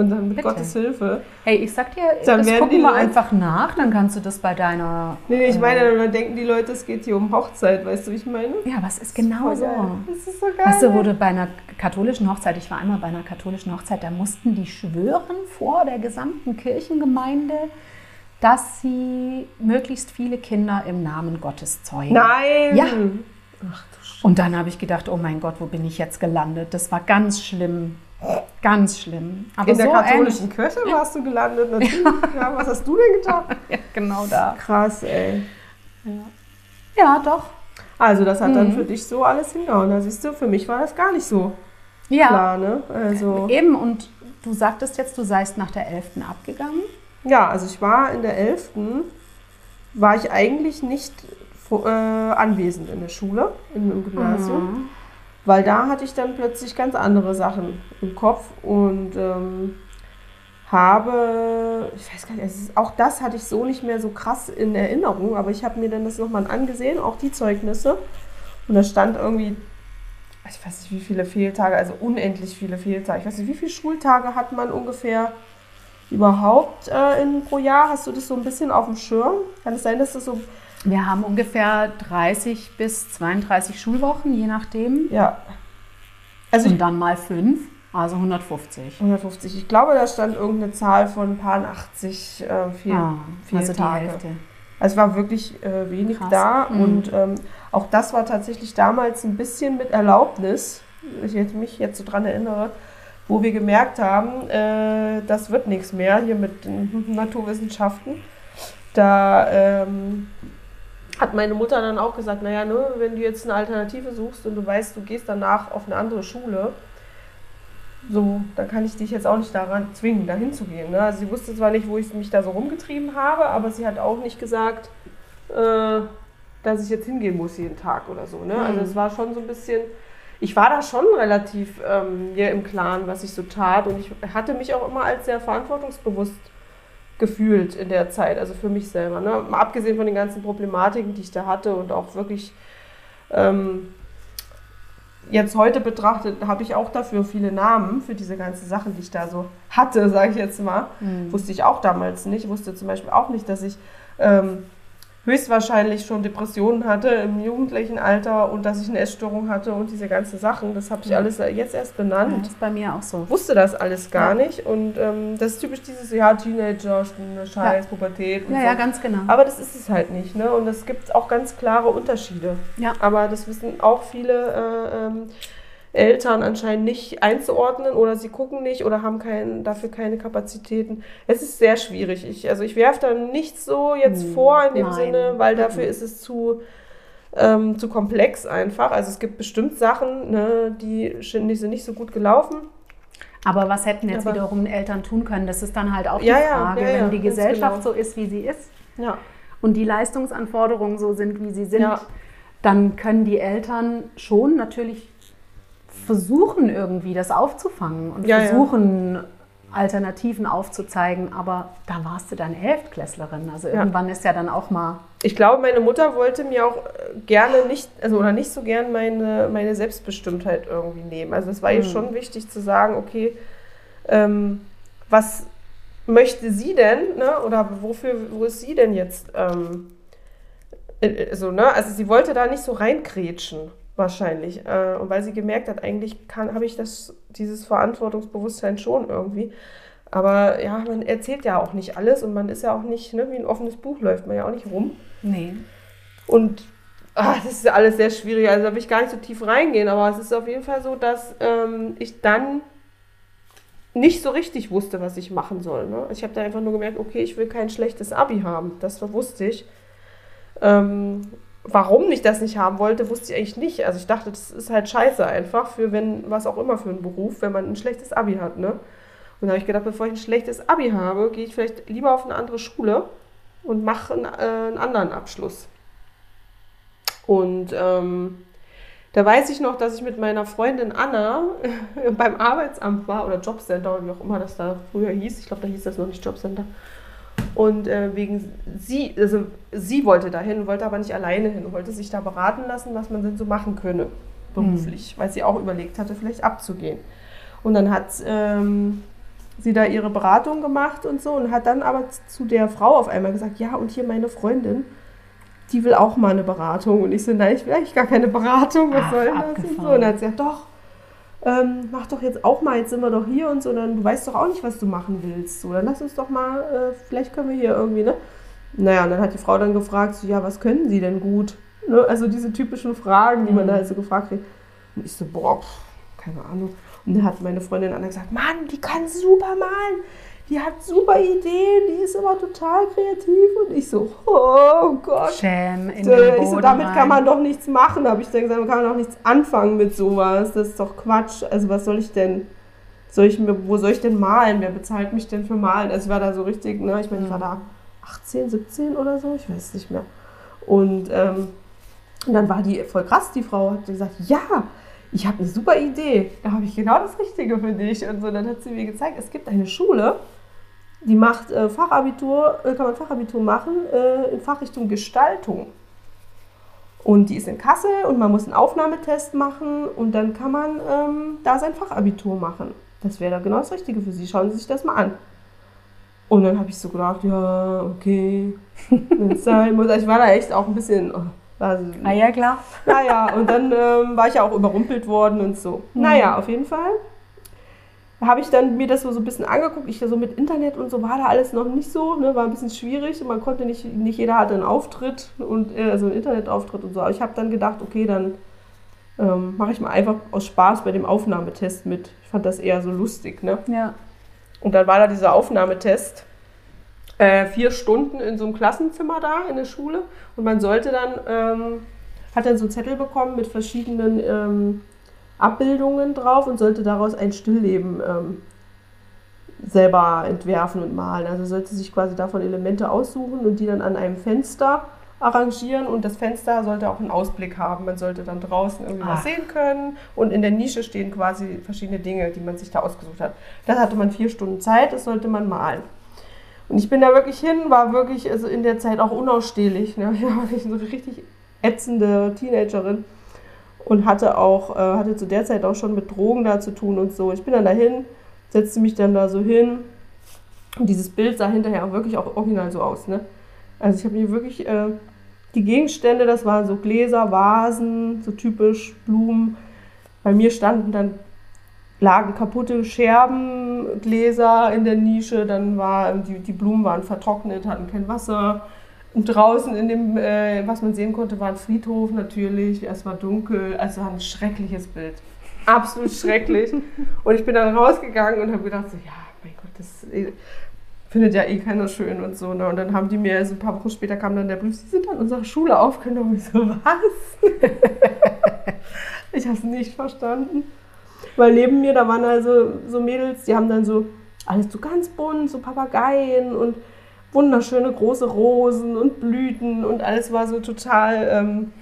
und dann mit Bitte. Gottes Hilfe. Hey, ich sag dir, Dann das gucken wir einfach nach, dann kannst du das bei deiner... Nee, nee, ich äh, meine, dann denken die Leute, es geht hier um Hochzeit, weißt du, wie ich meine? Ja, was ist genau so? Das ist so geil. Weißt du, wurde bei einer katholischen Hochzeit, ich war einmal bei einer katholischen Hochzeit, da mussten die schwören vor der gesamten Kirchengemeinde, dass sie möglichst viele Kinder im Namen Gottes zeugen. Nein! Ja. Ach Und dann habe ich gedacht, oh mein Gott, wo bin ich jetzt gelandet? Das war ganz schlimm. Ganz schlimm. Aber In der so katholischen Kirche warst du gelandet, natürlich. ja, was hast du denn getan? ähnlich- Ja, genau da. Krass, ey. Ja, doch. Also, das hat dann Mhm. für dich so alles hingehauen. Da siehst du, für mich war das gar nicht so Ja, klar, ne? Also, eben. Und du sagtest jetzt, du seist nach der 11. abgegangen. ja, also ich war in der 11. war ich eigentlich nicht äh, anwesend in der Schule, im, im Gymnasium. Mhm. Weil da hatte ich dann plötzlich ganz andere Sachen im Kopf und ähm, habe, ich weiß gar nicht, ist, auch das hatte ich so nicht mehr so krass in Erinnerung, aber ich habe mir dann das nochmal angesehen, auch die Zeugnisse. Und da stand irgendwie, ich weiß nicht wie viele Fehltage, also unendlich viele Fehltage. Ich weiß nicht, wie viele Schultage hat man ungefähr überhaupt äh, in, pro Jahr? Hast du das so ein bisschen auf dem Schirm? Kann es sein, dass das so, Wir haben ungefähr 30 bis 32 Schulwochen, je nachdem. ja. Also Und dann mal fünf, also 150. 150. Ich glaube, da stand irgendeine Zahl von ein paar 80 äh, Fehl, Ah, also die Fehltage. Hälfte. Also es war wirklich äh, wenig Krass. da Mhm. und ähm, auch das war tatsächlich damals ein bisschen mit Erlaubnis, wenn ich jetzt mich jetzt so dran erinnere, wo wir gemerkt haben, äh, das wird nichts mehr hier mit den Naturwissenschaften. Da ähm, hat meine Mutter dann auch gesagt, naja, ne, wenn du jetzt eine Alternative suchst und du weißt, du gehst danach auf eine andere Schule, so, dann kann ich dich jetzt auch nicht daran zwingen, dahin zu gehen. Ne? Also sie wusste zwar nicht, wo ich mich da so rumgetrieben habe, aber sie hat auch nicht gesagt, äh, dass ich jetzt hingehen muss jeden Tag oder so. Ne? Also es war schon so ein bisschen, ich war da schon relativ ähm, mir im Klaren, was ich so tat und ich hatte mich auch immer als sehr verantwortungsbewusst gefühlt in der Zeit, also für mich selber. Ne? Mal abgesehen von den ganzen Problematiken, die ich da hatte und auch wirklich ähm, jetzt heute betrachtet, habe ich auch dafür viele Namen für diese ganzen Sachen, die ich da so hatte, sage ich jetzt mal. Wusste ich auch damals nicht. Wusste zum Beispiel auch nicht, dass ich ähm, höchstwahrscheinlich schon Depressionen hatte im jugendlichen Alter und dass ich eine Essstörung hatte und diese ganzen Sachen. Das habe ich Ja. alles jetzt erst Ja, benannt das ist bei mir auch so. wusste das alles gar Ja. nicht. Und ähm, das ist typisch dieses, ja, Teenager, Scheiß, Pubertät und Ja, so. ja, ganz genau. Aber das ist es halt nicht, ne? Und es gibt auch ganz klare Unterschiede. Ja. Aber das wissen auch viele äh, ähm, Eltern anscheinend nicht einzuordnen oder sie gucken nicht oder haben kein, dafür keine Kapazitäten. Es ist sehr schwierig. Ich, also ich werfe da nichts so jetzt Hm, vor in dem nein. Sinne, weil dafür Mhm. ist es zu, ähm, zu komplex einfach. Also es gibt bestimmt Sachen, ne, die sind nicht, sind nicht so gut gelaufen. Aber was hätten jetzt Aber- wiederum Eltern tun können? Das ist dann halt auch die ja, Frage, ja, ja, wenn die Gesellschaft genau. so ist, wie sie ist und die Leistungsanforderungen so sind, wie sie sind, dann können die Eltern schon natürlich versuchen, irgendwie das aufzufangen und Ja, ja. versuchen, Alternativen aufzuzeigen. Aber da warst du dann Elftklässlerin. Also Ja. irgendwann ist ja dann auch mal. Ich glaube, meine Mutter wollte mir auch äh, gerne nicht, also oder nicht so gern meine, meine Selbstbestimmtheit irgendwie nehmen. Also es war ihr Mhm. schon wichtig zu sagen, okay, ähm, was möchte sie denn, ne? Oder wofür, wo ist sie denn jetzt? Ähm, äh, also, ne? Also sie wollte da nicht so reinkrätschen, wahrscheinlich. Äh, und weil sie gemerkt hat, eigentlich habe ich das, dieses Verantwortungsbewusstsein schon irgendwie. Aber ja, man erzählt ja auch nicht alles und man ist ja auch nicht, ne, wie ein offenes Buch läuft man ja auch nicht rum. Nee. Und ah, das ist ja alles sehr schwierig, also da will ich gar nicht so tief reingehen, aber es ist auf jeden Fall so, dass ähm, ich dann nicht so richtig wusste, was ich machen soll. Ne? Ich habe da einfach nur gemerkt, okay, ich will kein schlechtes Abi haben. Das wusste ich. Ähm, warum ich das nicht haben wollte, wusste ich eigentlich nicht. Also ich dachte, das ist halt scheiße einfach für wenn, was auch immer für einen Beruf, wenn man ein schlechtes Abi hat. Ne? Und da habe ich gedacht, bevor ich ein schlechtes Abi habe, gehe ich vielleicht lieber auf eine andere Schule und mache einen, äh, einen anderen Abschluss. Und ähm, da weiß ich noch, dass ich mit meiner Freundin Anna beim Arbeitsamt war oder Jobcenter wie auch immer das da früher hieß. Ich glaube, da hieß das noch nicht Jobcenter. Und äh, wegen sie, also sie wollte dahin, wollte aber nicht alleine hin, wollte sich da beraten lassen, was man denn so machen könne beruflich, mhm. weil sie auch überlegt hatte, vielleicht abzugehen. Und dann hat ähm, sie da ihre Beratung gemacht und so und hat dann aber zu der Frau auf einmal gesagt, ja, und hier meine Freundin, die will auch mal eine Beratung. Und ich so, nein, ich will eigentlich gar keine Beratung, was Ach, soll das? Und, so. und dann hat sie gesagt, doch, ähm, mach doch jetzt auch mal, jetzt sind wir doch hier und so, dann du weißt doch auch nicht, was du machen willst. So, dann lass uns doch mal, äh, vielleicht können wir hier irgendwie, ne? Naja, und dann hat die Frau dann gefragt, so, ja, was können sie denn gut? Ne? Also diese typischen Fragen, die man da halt so gefragt kriegt. Und ich so, boah, pff, keine Ahnung. Und dann hat meine Freundin Anna gesagt, Mann, die kann super malen die hat super Ideen, die ist immer total kreativ und ich so, oh Gott. Schäm in den ich so, damit rein. kann man doch nichts machen, habe ich dann gesagt, man kann doch nichts anfangen mit sowas, das ist doch Quatsch, also was soll ich denn, soll ich mir, wo soll ich denn malen, wer bezahlt mich denn für malen, also ich war da so richtig, ne, ich meine, ich war da 18, 17 oder so, ich weiß es nicht mehr und, ähm, und dann war die voll krass, die Frau hat gesagt, ja, ich habe eine super Idee, da habe ich genau das Richtige für dich. Und so, dann hat sie mir gezeigt, es gibt eine Schule, die macht äh, Fachabitur, äh, kann man Fachabitur machen äh, in Fachrichtung Gestaltung. Und die ist in Kassel und man muss einen Aufnahmetest machen und dann kann man ähm, da sein Fachabitur machen. Das wäre da genau das Richtige für Sie. Schauen Sie sich das mal an. Und dann habe ich so gedacht, ja, okay, wenn es sein muss. Also ich war da echt auch ein bisschen. Oh, also, ah ja, klar. Naja, und dann ähm, war ich ja auch überrumpelt worden und so. Mhm. Naja, auf jeden Fall habe ich dann mir das so, so ein bisschen angeguckt. Ich so mit Internet und so war da alles noch nicht so, ne, war ein bisschen schwierig und man konnte nicht, nicht jeder hatte einen Auftritt und äh, also einen Internetauftritt und so. Aber ich habe dann gedacht, okay, dann ähm, mache ich mal einfach aus Spaß bei dem Aufnahmetest mit. Ich fand das eher so lustig, ne? Ja. Und dann war da dieser Aufnahmetest. Äh, vier Stunden in so einem Klassenzimmer da in der Schule und man sollte dann, ähm, hat dann so einen Zettel bekommen mit verschiedenen ähm, Abbildungen drauf und sollte daraus ein Stillleben ähm, selber entwerfen und malen. Also sollte sich quasi davon Elemente aussuchen und die dann an einem Fenster arrangieren und das Fenster sollte auch einen Ausblick haben. Man sollte dann draußen irgendwie Ach. was sehen können und in der Nische stehen quasi verschiedene Dinge, die man sich da ausgesucht hat. Das hatte man vier Stunden Zeit, das sollte man malen. Und ich bin da wirklich hin, war wirklich also in der Zeit auch unausstehlich. Ne? Ich war wirklich so eine richtig ätzende Teenagerin und hatte auch, äh, hatte zu der Zeit auch schon mit Drogen da zu tun und so. Ich bin dann dahin, setzte mich dann da so hin und dieses Bild sah hinterher auch wirklich auch original so aus. Ne? Also ich habe mir wirklich, äh, die Gegenstände, das waren so Gläser, Vasen, so typisch Blumen. Bei mir standen dann, lagen kaputte Scherben, Gläser in der Nische, dann war, die, die Blumen waren vertrocknet, hatten kein Wasser und draußen in dem, äh, was man sehen konnte, war ein Friedhof natürlich. Es war dunkel. Also ein schreckliches Bild. Absolut schrecklich. Und ich bin dann rausgegangen und habe gedacht, so, ja, mein Gott, das äh, findet ja eh keiner schön und so. Ne? Und dann haben die mir, so ein paar Wochen später kam dann der Brief, sie sind an unserer Schule aufgenommen. Ich so, was? ich habe es nicht verstanden. Weil neben mir, da waren also so Mädels, die haben dann so alles so ganz bunt, so Papageien und wunderschöne große Rosen und Blüten und alles war so total. Ähm,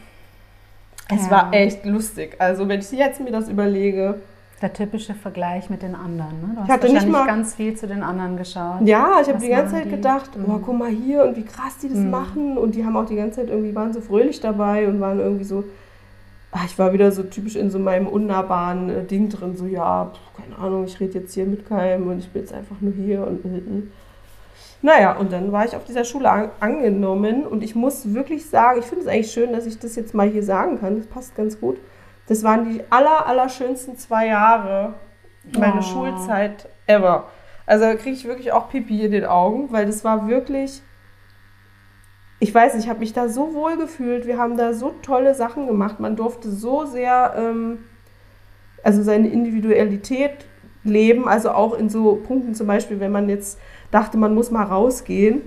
es ja. war echt lustig. Also wenn ich jetzt mir das überlege. Der typische Vergleich mit den anderen. Ne? Du hast ich hatte nicht mal ganz viel zu den anderen geschaut. Ja, ich habe die ganze Zeit die? gedacht, mhm. oh, guck mal hier und wie krass die das mhm. machen. Und die haben auch die ganze Zeit irgendwie, waren so fröhlich dabei und waren irgendwie so, ach, ich war wieder so typisch in so meinem unnahbaren äh, Ding drin, so ja, pf, keine Ahnung, ich rede jetzt hier mit keinem und ich bin jetzt einfach nur hier und, und, und. Naja, und dann war ich auf dieser Schule an, angenommen und ich muss wirklich sagen, ich finde es eigentlich schön, dass ich das jetzt mal hier sagen kann, das passt ganz gut. Das waren die aller, aller schönsten zwei Jahre meiner oh. Schulzeit ever. Also da kriege ich wirklich auch Pipi in den Augen, weil das war wirklich, ich weiß nicht, ich habe mich da so wohl gefühlt. Wir haben da so tolle Sachen gemacht. Man durfte so sehr, ähm, also seine Individualität leben. Also auch in so Punkten zum Beispiel, wenn man jetzt dachte, man muss mal rausgehen,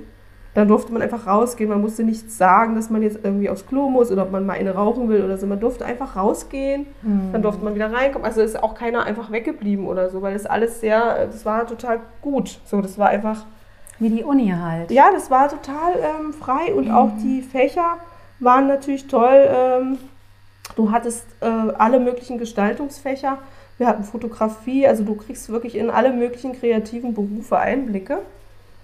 dann durfte man einfach rausgehen. Man musste nicht sagen, dass man jetzt irgendwie aufs Klo muss oder ob man mal eine rauchen will oder so. Man durfte einfach rausgehen, dann durfte man wieder reinkommen. Also ist auch keiner einfach weggeblieben oder so, weil das alles sehr, das war total gut. So, das war einfach, Wie die Uni halt. ja, das war total ähm, frei und auch die Fächer waren natürlich toll. Ähm, du hattest äh, alle möglichen Gestaltungsfächer. Wir hatten Fotografie, also du kriegst wirklich in alle möglichen kreativen Berufe Einblicke.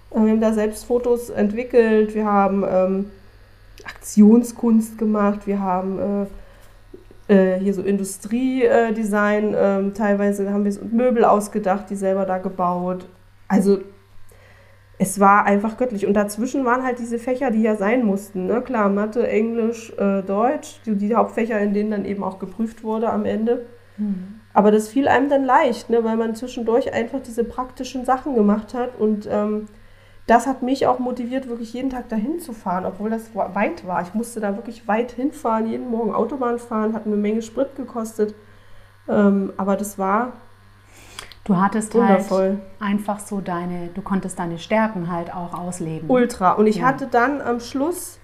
Äh, Wir haben da selbst Fotos entwickelt, wir haben ähm, Aktionskunst gemacht, wir haben äh, äh, hier so Industriedesign, ähm, teilweise haben wir so Möbel ausgedacht, die selber da gebaut. Also es war einfach göttlich. Und dazwischen waren halt diese Fächer, die ja sein mussten. Ne? Klar, Mathe, Englisch, äh, Deutsch, die, die Hauptfächer, in denen dann eben auch geprüft wurde am Ende. Aber das fiel einem dann leicht, ne? weil man zwischendurch einfach diese praktischen Sachen gemacht hat. Und ähm, das hat mich auch motiviert, wirklich jeden Tag dahin zu fahren, obwohl das weit war. Ich musste da wirklich weit hinfahren, jeden Morgen Autobahn fahren, hat eine Menge Sprit gekostet. Ähm, aber das war Du hattest Wundervoll. halt einfach so deine, du konntest deine Stärken halt auch ausleben. ultra. Und ich Ja. hatte dann am Schluss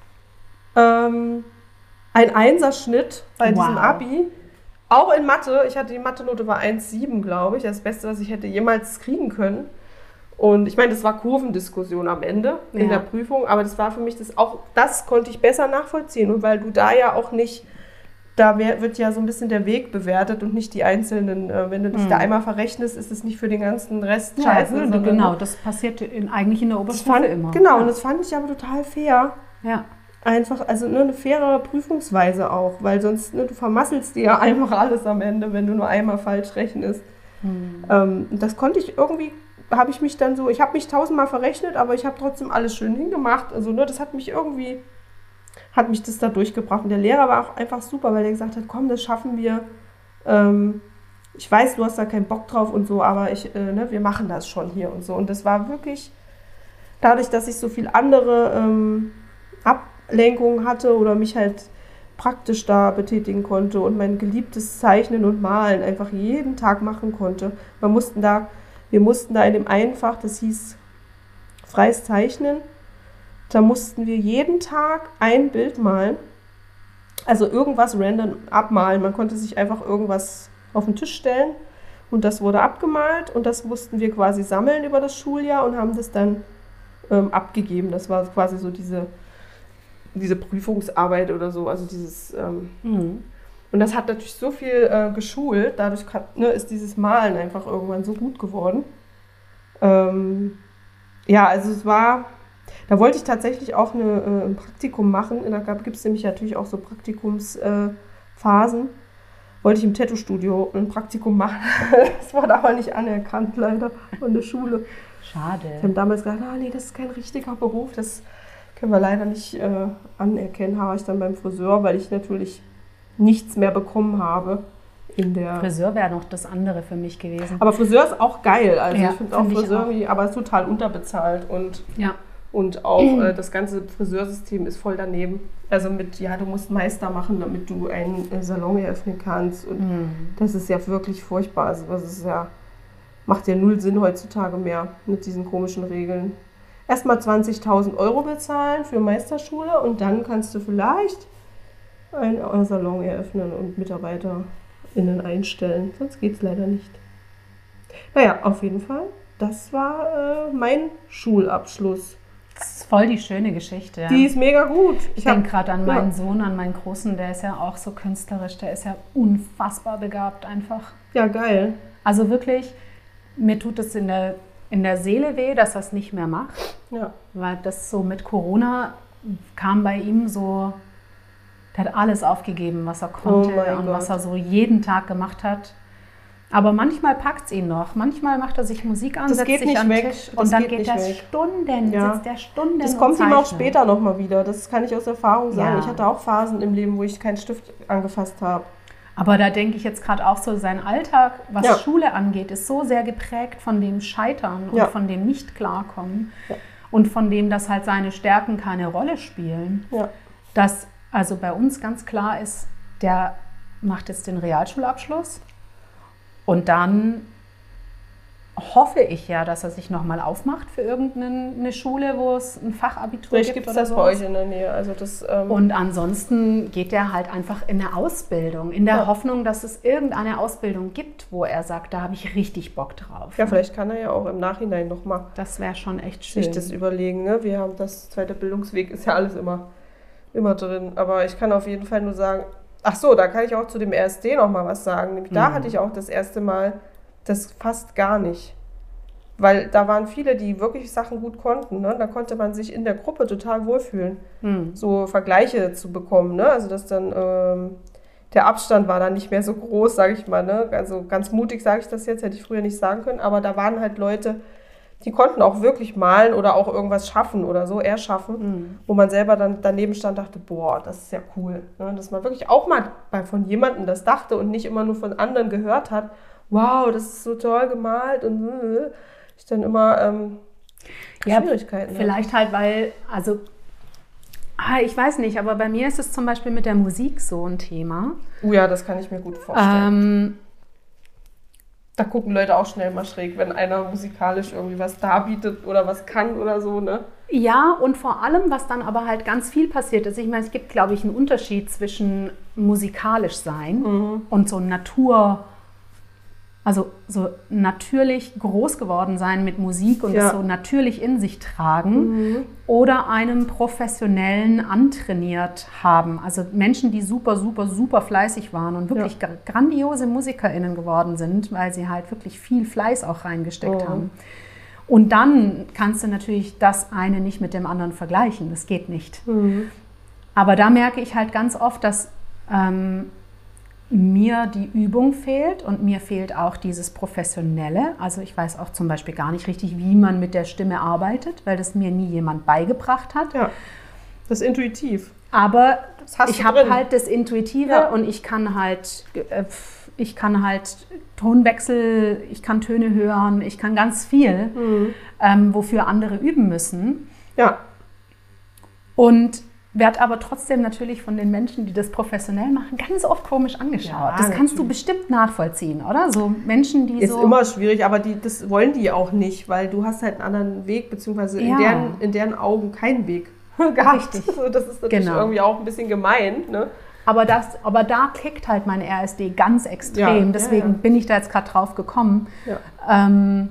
ähm, einen Einserschnitt bei diesem Wow. Abi. Auch in Mathe. Ich hatte die Mathe-Note war 1,7, glaube ich. Das Beste, was ich hätte jemals kriegen können. Und ich meine, das war Kurvendiskussion am Ende in Ja. der Prüfung, aber das war für mich das auch, das konnte ich besser nachvollziehen. Und weil du da ja auch nicht, da wird ja so ein bisschen der Weg bewertet und nicht die einzelnen, äh, wenn du dich da einmal verrechnest, ist es nicht für den ganzen Rest ja, scheiße. sondern- genau, das passiert in, eigentlich in der Oberstufe fand, immer. Genau, und ja. das fand ich aber total fair. ja. Einfach, also nur eine faire Prüfungsweise auch, weil sonst, ne, du vermasselst dir ja einfach alles am Ende, wenn du nur einmal falsch rechnest. Ähm, und das konnte ich irgendwie, habe ich mich dann so, ich habe mich tausendmal verrechnet, aber ich habe trotzdem alles schön hingemacht. Also ne, das hat mich irgendwie, hat mich das da durchgebracht. Und der Lehrer war auch einfach super, weil er gesagt hat, komm, das schaffen wir. Ähm, ich weiß, du hast da keinen Bock drauf und so, aber ich, äh, ne, wir machen das schon hier und so. Und das war wirklich, dadurch, dass ich so viel andere ähm, Ablenkungen hatte oder mich halt praktisch da betätigen konnte und mein geliebtes Zeichnen und Malen einfach jeden Tag machen konnte. Wir mussten da, wir mussten da in dem einen Fach, das hieß freies Zeichnen, da mussten wir jeden Tag ein Bild malen. Also irgendwas random abmalen. Man konnte sich einfach irgendwas auf den Tisch stellen und das wurde abgemalt und das mussten wir quasi sammeln über das Schuljahr und haben das dann ähm, abgegeben. Das war quasi so diese, diese Prüfungsarbeit oder so, also dieses ähm, Mhm. und das hat natürlich so viel äh, geschult, dadurch hat, ne, ist dieses Malen einfach irgendwann so gut geworden. Ähm, ja, also es war, da wollte ich tatsächlich auch eine, äh, ein Praktikum machen. Da gibt es nämlich natürlich auch so Praktikumsphasen. Äh, wollte ich im Tattoo-Studio ein Praktikum machen. das wurde aber nicht anerkannt, leider, von der Schule. Die haben Schade. damals gesagt, ah, nee, das ist kein richtiger Beruf, das können wir leider nicht äh, anerkennen. Habe ich dann beim Friseur, weil ich natürlich nichts mehr bekommen habe in der. Friseur wäre noch das andere für mich gewesen. Aber Friseur ist auch geil. Also Ja, ich finde auch find ich Friseur, auch. aber ist total unterbezahlt und Ja. und auch äh, das ganze Friseursystem ist voll daneben. Also mit, ja, du musst Meister machen, damit du einen äh, Salon eröffnen kannst. Und Mhm. das ist ja wirklich furchtbar. Also das ist ja, macht ja null Sinn heutzutage mehr mit diesen komischen Regeln. Erstmal 20.000 Euro bezahlen für Meisterschule und dann kannst du vielleicht einen Salon eröffnen und MitarbeiterInnen einstellen. Sonst geht es leider nicht. Naja, auf jeden Fall. Das war äh, mein Schulabschluss. Das ist voll die schöne Geschichte. Ja. Die ist mega gut. ich hab- denke gerade an ja. meinen Sohn, an meinen Großen, der ist ja auch so künstlerisch, der ist ja unfassbar begabt einfach. Ja, geil. Also wirklich, mir tut es in der, in der Seele weh, dass er es nicht mehr macht. Ja. Weil das so mit Corona kam bei ihm so, der hat alles aufgegeben, was er konnte Oh und Gott. was er so jeden Tag gemacht hat. Aber manchmal packt es ihn noch. Manchmal macht er sich Musik an, Das setzt geht sich nicht an weg. Tisch Das und dann geht geht, er weg. Stunden, Ja. sitzt er Stunden Das kommt ihm auch später nochmal wieder. Das kann ich aus Erfahrung sagen. Ja. Ich hatte auch Phasen im Leben, wo ich keinen Stift angefasst habe. Aber da denke ich jetzt gerade auch so, sein Alltag, was Ja. Schule angeht, ist so sehr geprägt von dem Scheitern und Ja. von dem Nicht-Klarkommen Ja. und von dem, dass halt seine Stärken keine Rolle spielen. Dass also bei uns ganz klar ist, der macht jetzt den Realschulabschluss und dann hoffe ich ja, dass er sich nochmal aufmacht für irgendeine Schule, wo es ein Fachabitur Vielleicht gibt. gibt es das bei sowas. euch in der Nähe. Also das, ähm, Und ansonsten geht er halt einfach in eine Ausbildung, in der Ja. Hoffnung, dass es irgendeine Ausbildung gibt, wo er sagt, da habe ich richtig Bock drauf. ja, vielleicht kann er ja auch im Nachhinein nochmal Das wäre schon echt schön. sich das überlegen. Ne? Wir haben das zweite Bildungsweg, ist ja alles immer, immer drin. Aber ich kann auf jeden Fall nur sagen, ach so, da kann ich auch zu dem RSD nochmal was sagen. Nämlich da Mhm. hatte ich auch das erste Mal das fast gar nicht. Weil da waren viele, die wirklich Sachen gut konnten. Ne? Da konnte man sich in der Gruppe total wohlfühlen, Hm. so Vergleiche zu bekommen. Ne? Also dass dann ähm, der Abstand war dann nicht mehr so groß, sage ich mal. Ne? Also ganz mutig sage ich das jetzt, hätte ich früher nicht sagen können. Aber da waren halt Leute, die konnten auch wirklich malen oder auch irgendwas schaffen oder so, erschaffen, Hm. wo man selber dann daneben stand und dachte, boah, das ist ja cool. Ne? Dass man wirklich auch mal bei, von jemandem das dachte und nicht immer nur von anderen gehört hat, wow, das ist so toll gemalt und äh, ich dann immer ähm, Ja, Schwierigkeiten. Vielleicht halt, weil, also, ah, ich weiß nicht, aber bei mir ist es zum Beispiel mit der Musik so ein Thema. Oh ja, das kann ich mir gut vorstellen. Ähm, Da gucken Leute auch schnell mal schräg, wenn einer musikalisch irgendwie was darbietet oder was kann oder so, ne? Ja, und vor allem, was dann aber halt ganz viel passiert ist, ich meine, es gibt, glaube ich, einen Unterschied zwischen musikalisch sein und so Natur, also so natürlich groß geworden sein mit Musik und Ja. das so natürlich in sich tragen oder einem professionellen antrainiert haben. Also Menschen, die super, super, super fleißig waren und wirklich gra- grandiose MusikerInnen geworden sind, weil sie halt wirklich viel Fleiß auch reingesteckt Oh. haben. Und dann kannst du natürlich das eine nicht mit dem anderen vergleichen. Das geht nicht. Aber da merke ich halt ganz oft, dass ähm, mir die Übung fehlt und mir fehlt auch dieses Professionelle. Also ich weiß auch zum Beispiel gar nicht richtig, wie man mit der Stimme arbeitet, weil das mir nie jemand beigebracht hat. Ja. Das ist intuitiv. Aber ich habe halt das Intuitive Ja. und ich kann halt, äh, ich kann halt Tonwechsel, ich kann Töne hören, ich kann ganz viel, Mhm. ähm, wofür andere üben müssen. Ja. Und werde aber trotzdem natürlich von den Menschen, die das professionell machen, ganz oft komisch angeschaut. Ja, das kannst du bestimmt nachvollziehen, oder? So Menschen, die Ist so. immer schwierig, aber die, das wollen die auch nicht, weil du hast halt einen anderen Weg, beziehungsweise in, Ja. deren, in deren Augen keinen Weg gehabt. Richtig. Also das ist natürlich Genau. irgendwie auch ein bisschen gemein. Ne? Aber, das, aber da kickt halt mein RSD ganz extrem. Ja, ja, Deswegen ja. bin ich da jetzt gerade drauf gekommen. Ja. Ähm,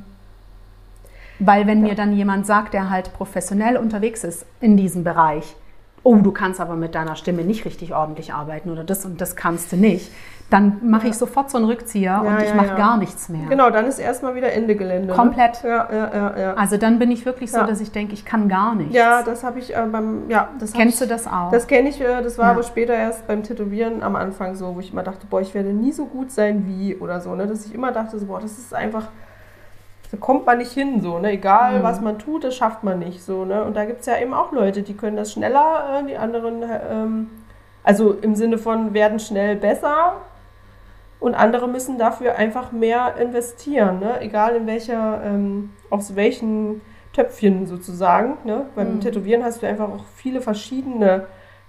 weil wenn mir dann jemand sagt, der halt professionell unterwegs ist in diesem Bereich, oh, du kannst aber mit deiner Stimme nicht richtig ordentlich arbeiten oder das und das kannst du nicht, dann mache ich sofort so einen Rückzieher Ja, und ich mache ja. gar nichts mehr. Genau, dann ist erstmal wieder Ende Gelände. Komplett. Ne? Ja, ja. Also dann bin ich wirklich so, dass ich denke, ich kann gar nichts. ja, das habe ich äh, beim. Ja, das Kennst ich, du das auch? Das kenne ich, äh, das war aber später erst beim Tätowieren am Anfang so, wo ich immer dachte, boah, ich werde nie so gut sein wie oder so, ne? Dass ich immer dachte, so, boah, das ist einfach, kommt man nicht hin, so, ne? Egal Mhm. was man tut, das schafft man nicht, so, ne? Und da gibt es ja eben auch Leute, die können das schneller, äh, die anderen, äh, ähm, also im Sinne von werden schnell besser und andere müssen dafür einfach mehr investieren, ne? Egal in welcher, ähm, aus welchen Töpfchen sozusagen, ne? Beim Mhm. Tätowieren hast du einfach auch viele verschiedene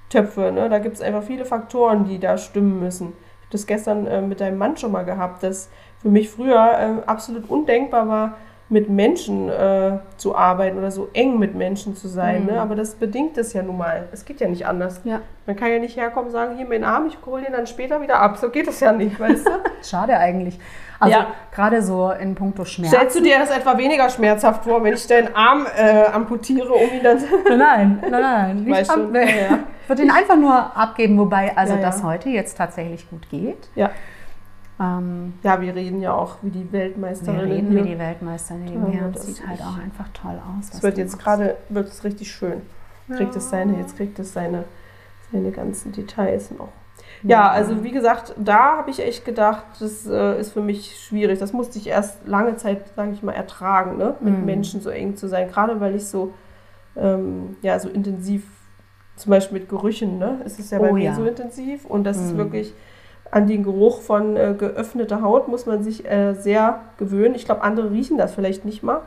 Töpfe, ne? Da gibt es einfach viele Faktoren, die da stimmen müssen. Ich habe das gestern äh, mit deinem Mann schon mal gehabt, dass für mich früher äh, absolut undenkbar war, mit Menschen äh, zu arbeiten oder so eng mit Menschen zu sein. Mhm. Ne? Aber das bedingt es ja nun mal. Es geht ja nicht anders. Ja. Man kann ja nicht herkommen und sagen, hier meinen Arm, ich hole den dann später wieder ab. So geht es ja nicht, weißt du? Schade eigentlich. Also Ja. gerade so in puncto Schmerz. Stellst du dir das etwa weniger schmerzhaft vor, wenn ich deinen Arm äh, amputiere, um ihn dann... Nein, nein, nein. Nicht ab, ja. Ich würde ihn einfach nur abgeben, wobei also das heute jetzt tatsächlich gut geht. Ja. Ähm, ja, wir reden ja auch wie die wir Weltmeisterin. reden hier. wie die Weltmeister nebenher. Ja, und das sieht halt ist- auch einfach toll aus. Es wird jetzt gerade, es richtig schön. Kriegt es seine, jetzt kriegt es seine, seine ganzen Details noch. Ja, also wie gesagt, da habe ich echt gedacht, das äh, ist für mich schwierig. Das musste ich erst lange Zeit, sage ich mal, ertragen, ne? mit Mhm. Menschen so eng zu sein. Gerade weil ich so, ähm, ja, so intensiv, zum Beispiel mit Gerüchen, ne? Es ist ja bei Oh mir ja. so intensiv und das ist Mhm. wirklich an den Geruch von äh, geöffneter Haut muss man sich äh, sehr gewöhnen. Ich glaube, andere riechen das vielleicht nicht mal.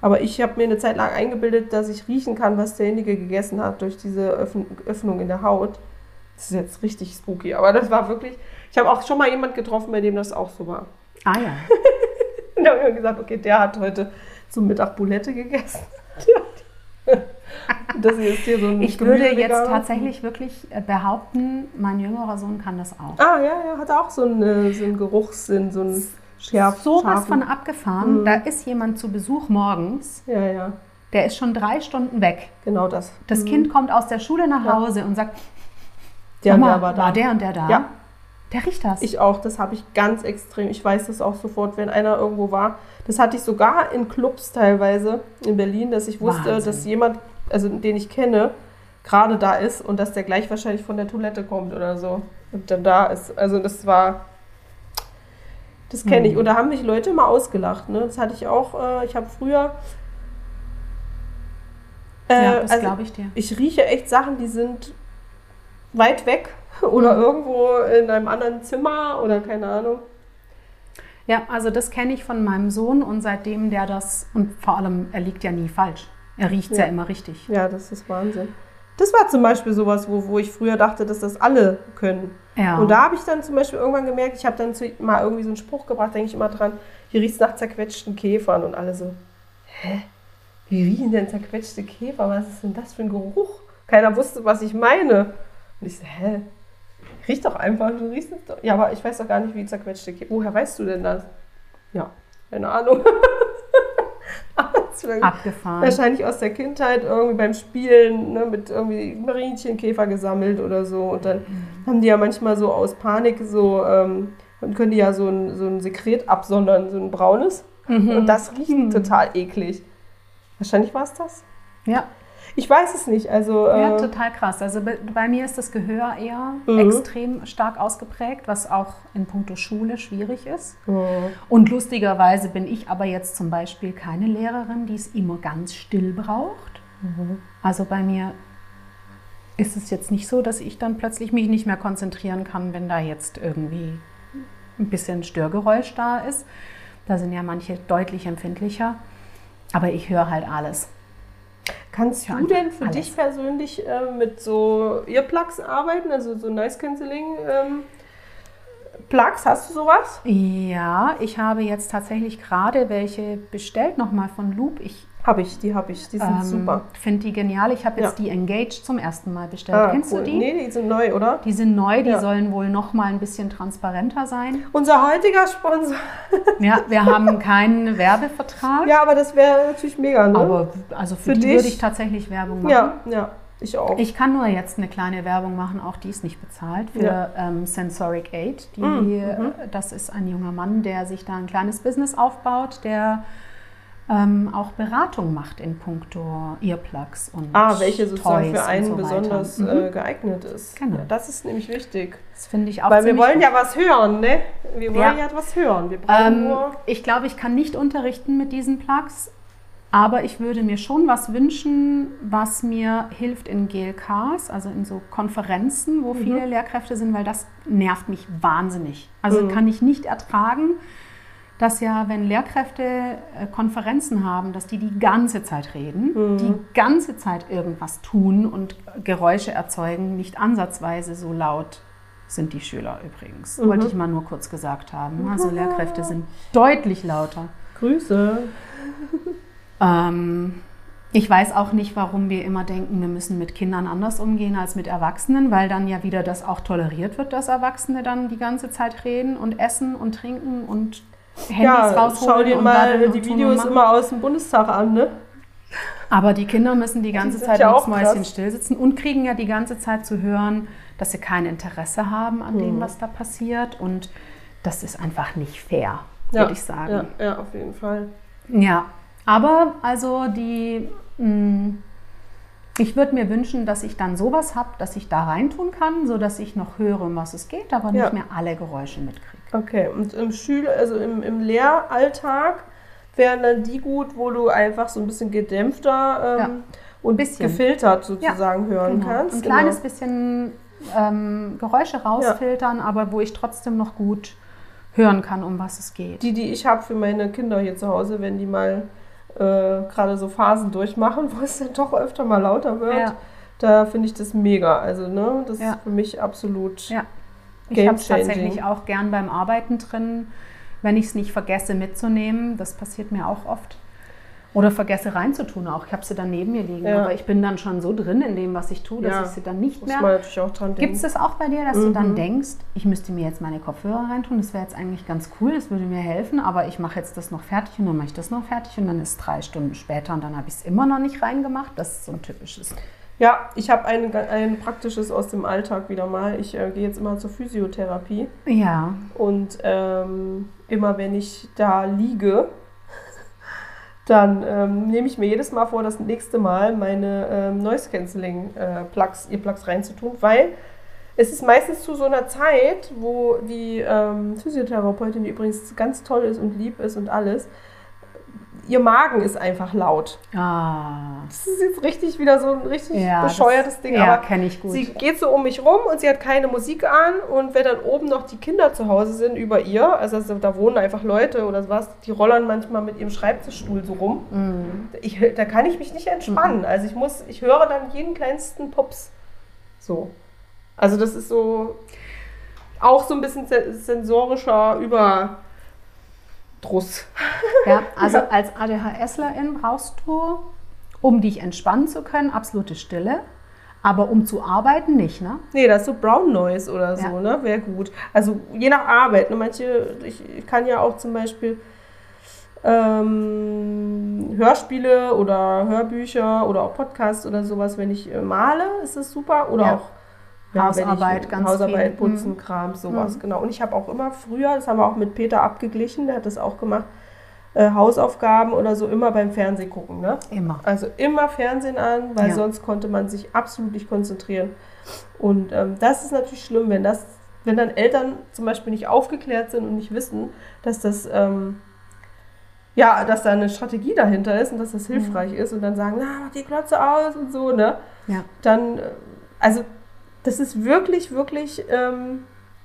Aber ich habe mir eine Zeit lang eingebildet, dass ich riechen kann, was derjenige gegessen hat durch diese Öffn Öffnung in der Haut. Das ist jetzt richtig spooky, aber das war wirklich. Ich habe auch schon mal jemand getroffen, bei dem das auch so war. Ah ja. Und dann haben wir gesagt, okay, der hat heute zum Mittag Bulette gegessen. Das hier ist hier so ein Ich würde jetzt tatsächlich wirklich äh, behaupten, mein jüngerer Sohn kann das auch. Ah, ja, ja, hat auch so einen, so einen Geruchssinn, so einen schärf so was von abgefahren. Mhm. Da ist jemand zu Besuch morgens, Ja, ja, der ist schon drei Stunden weg. genau das. Das Kind kommt aus der Schule nach Ja. Hause und sagt, Der, Mama, der war da. war der und der da? Ja. Der riecht das. Ich auch, das habe ich ganz extrem. Ich weiß das auch sofort, wenn einer irgendwo war. Das hatte ich sogar in Clubs teilweise in Berlin, dass ich wusste, Wahnsinn. dass jemand, also den ich kenne, gerade da ist und dass der gleich wahrscheinlich von der Toilette kommt oder so und dann da ist. Also das war, das kenne ich. Hm. Und da haben mich Leute mal ausgelacht. Ne? Das hatte ich auch. Äh, ich habe früher. Äh, ja, das also glaube ich dir. ich rieche echt Sachen, die sind weit weg oder irgendwo in einem anderen Zimmer oder keine Ahnung. Ja, also das kenne ich von meinem Sohn und seitdem der das, und vor allem, er liegt ja nie falsch. Er riecht ja, Ja. immer richtig. Ja, das ist Wahnsinn. Das war zum Beispiel sowas, wo, wo ich früher dachte, dass das alle können. Ja. Und da habe ich dann zum Beispiel irgendwann gemerkt, ich habe dann zu, mal irgendwie so einen Spruch gebracht, denke ich immer dran, hier riecht es nach zerquetschten Käfern und alle so, hä? Wie riechen denn zerquetschte Käfer? Was ist denn das für ein Geruch? Keiner wusste, was ich meine. Und ich so, hä? Riecht doch einfach, du riechst es doch. Ja, aber ich weiß doch gar nicht, wie zerquetschte Käfer. Woher weißt du denn das? Ja, keine Ahnung. Abgefahren. Wahrscheinlich aus der Kindheit irgendwie beim Spielen ne, mit irgendwie Marienchenkäfer gesammelt oder so. Und dann haben die ja manchmal so aus Panik so, ähm, dann können die ja so ein, so ein Sekret absondern, so ein braunes. Und das riecht total eklig. Wahrscheinlich war es das. Ja. Ich weiß es nicht. Also, Ja, äh, total krass. Also bei, bei mir ist das Gehör eher Mhm. extrem stark ausgeprägt, was auch in puncto Schule schwierig ist. oh. Und lustigerweise bin ich aber jetzt zum Beispiel keine Lehrerin, die es immer ganz still braucht. Mhm. Also bei mir ist es jetzt nicht so, dass ich dann plötzlich mich nicht mehr konzentrieren kann, wenn da jetzt irgendwie ein bisschen Störgeräusch da ist. Da sind ja manche deutlich empfindlicher. Aber ich höre halt alles. Kannst du denn für alles. dich persönlich äh, mit so Earplugs arbeiten, also so Noise Cancelling ähm, Plugs? Hast du sowas? Ja, ich habe jetzt tatsächlich gerade welche bestellt, nochmal von Loop. Ich Habe ich, die habe ich, die sind ähm, super. finde die genial. Ich habe jetzt Ja. die Engaged zum ersten Mal bestellt. Ah, Kennst cool. du die? Nee, die sind neu, oder? Die sind neu, die Ja. sollen wohl nochmal ein bisschen transparenter sein. Unser heutiger Sponsor. Ja, wir haben keinen Werbevertrag, Ja, aber das wäre natürlich mega, ne? aber also für, Für die dich? würde ich tatsächlich Werbung machen. ja, ja, ich auch. Ich kann nur jetzt eine kleine Werbung machen, auch die ist nicht bezahlt, für Ja. ähm, Sensoric Aid. Die, Mm, äh, Das ist ein junger Mann, der sich da ein kleines Business aufbaut, der ähm, auch Beratung macht in puncto Earplugs und ah, welche sozusagen Toys für einen so besonders Mhm. äh, geeignet ist. Genau. Ja, das ist nämlich wichtig. Das finde ich auch Weil wir wollen gut. ja was hören, ne? Wir wollen Ja. ja, was hören. Wir brauchen Ähm, nur. ich glaube, ich kann nicht unterrichten mit diesen Plugs, aber ich würde mir schon was wünschen, was mir hilft in GLKs, also in so Konferenzen, Mhm. wo viele Lehrkräfte sind, weil das nervt mich wahnsinnig. Also Mhm. kann ich nicht ertragen, dass ja, wenn Lehrkräfte äh, Konferenzen haben, dass die die ganze Zeit reden, Mhm. die ganze Zeit irgendwas tun und Geräusche erzeugen, nicht ansatzweise so laut sind die Schüler übrigens. Mhm. Wollte ich mal nur kurz gesagt haben. Also Lehrkräfte sind deutlich lauter. Grüße. Ähm, ich weiß auch nicht, warum wir immer denken, wir müssen mit Kindern anders umgehen als mit Erwachsenen, weil dann ja wieder das auch toleriert wird, dass Erwachsene dann die ganze Zeit reden und essen und trinken und Handys Ja, rausholen schau dir mal die Videos machen. immer aus dem Bundestag an, ne? Aber die Kinder müssen die ganze sind Zeit ja auch Mäuschen krass. still sitzen und kriegen ja die ganze Zeit zu hören, dass sie kein Interesse haben an Hm. dem, was da passiert. Und das ist einfach nicht fair, Ja, würde ich sagen. Ja, ja, auf jeden Fall. Ja, aber also die, mh, ich würde mir wünschen, dass ich dann sowas habe, dass ich da reintun kann, sodass ich noch höre, um was es geht, aber Ja. nicht mehr alle Geräusche mitkriege. Okay, und im Schül also im, im Lehralltag wären dann die gut, wo du einfach so ein bisschen gedämpfter ähm, Ja, und bisschen. gefiltert sozusagen hören Genau. kannst. Ein kleines Genau. bisschen ähm, Geräusche rausfiltern, aber wo ich trotzdem noch gut hören kann, um was es geht. Die, die ich habe für meine Kinder hier zu Hause, wenn die mal äh, gerade so Phasen durchmachen, wo es dann doch öfter mal lauter wird, Ja. da finde ich das mega. Also, ne, das Ja. ist für mich absolut. Ja. Ich habe es tatsächlich auch gern beim Arbeiten drin, wenn ich es nicht vergesse mitzunehmen. Das passiert mir auch oft. Oder vergesse reinzutun auch. Ich habe sie dann neben mir liegen, Ja. aber ich bin dann schon so drin in dem, was ich tue, dass Ja, ich sie dann nicht Muss mehr. Gibt es das auch bei dir, dass du Mhm. dann denkst, ich müsste mir jetzt meine Kopfhörer reintun? Das wäre jetzt eigentlich ganz cool, das würde mir helfen, aber ich mache jetzt das noch fertig und dann mache ich das noch fertig und dann ist es drei Stunden später und dann habe ich es immer noch nicht reingemacht. Das ist so ein typisches. Ja, ich habe ein, ein praktisches aus dem Alltag wieder mal. Ich äh, gehe jetzt immer zur Physiotherapie Ja, und ähm, immer wenn ich da liege, dann ähm, nehme ich mir jedes Mal vor, das nächste Mal meine ähm, Noise Cancelling äh, Plugs, Earplugs reinzutun, weil es ist meistens zu so einer Zeit, wo die ähm, Physiotherapeutin, die übrigens ganz toll ist und lieb ist und alles, ihr Magen ist einfach laut. ah, Das ist jetzt richtig wieder so ein richtig ja bescheuertes das, Ding, Ja, kenne ich gut. Sie geht so um mich rum und sie hat keine Musik an und wenn dann oben noch die Kinder zu Hause sind über ihr, also da wohnen einfach Leute oder sowas, die rollern manchmal mit ihrem Schreibtischstuhl so rum. Mhm. Ich, da kann ich mich nicht entspannen. Also ich muss, ich höre dann jeden kleinsten Pups. So. Also das ist so auch so ein bisschen se- sensorischer Überdruss. Ja, also als ADHSlerin brauchst du, um dich entspannen zu können, absolute Stille. Aber um zu arbeiten nicht, ne? Nee, das ist so Brown Noise oder so, Ja. ne? Wäre gut. Also je nach Arbeit. Ne? Manche, ich, ich kann ja auch zum Beispiel ähm, Hörspiele oder Hörbücher oder auch Podcasts oder sowas, wenn ich äh, male, ist das super. Oder Ja. auch ja, Hausarbeit, ich, ganz Hausarbeit, viel. Putzen, Mhm. Kram, sowas, genau. Und ich habe auch immer früher, das haben wir auch mit Peter abgeglichen, der hat das auch gemacht, äh, Hausaufgaben oder so immer beim Fernsehen gucken, ne? Immer. Also immer Fernsehen an, weil Ja. sonst konnte man sich absolut nicht konzentrieren. Und ähm, das ist natürlich schlimm, wenn das, wenn dann Eltern zum Beispiel nicht aufgeklärt sind und nicht wissen, dass das ähm, ja, dass da eine Strategie dahinter ist und dass das hilfreich ist und dann sagen, na, mach die Glotze aus und so, ne? Ja. Dann, äh, also das ist wirklich, wirklich, ähm,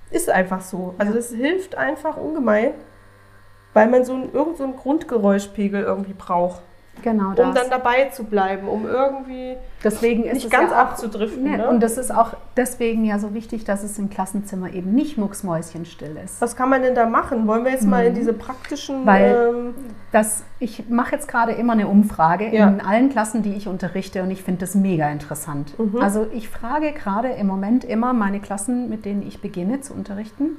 ist einfach so. Also das hilft einfach ungemein, weil man so ein, irgend so einen Grundgeräuschpegel irgendwie braucht Genau um das. dann dabei zu bleiben, um irgendwie deswegen ist nicht ganz ja auch, abzudriften. ne, Ne? Und das ist auch deswegen ja so wichtig, dass es im Klassenzimmer eben nicht mucksmäuschenstill ist. Was kann man denn da machen? Wollen wir jetzt mal in Mhm. diese praktischen... Weil- ähm, Das, ich mache jetzt gerade immer eine Umfrage Ja. in allen Klassen, die ich unterrichte und ich finde das mega interessant. Mhm. Also ich frage gerade im Moment immer meine Klassen, mit denen ich beginne zu unterrichten,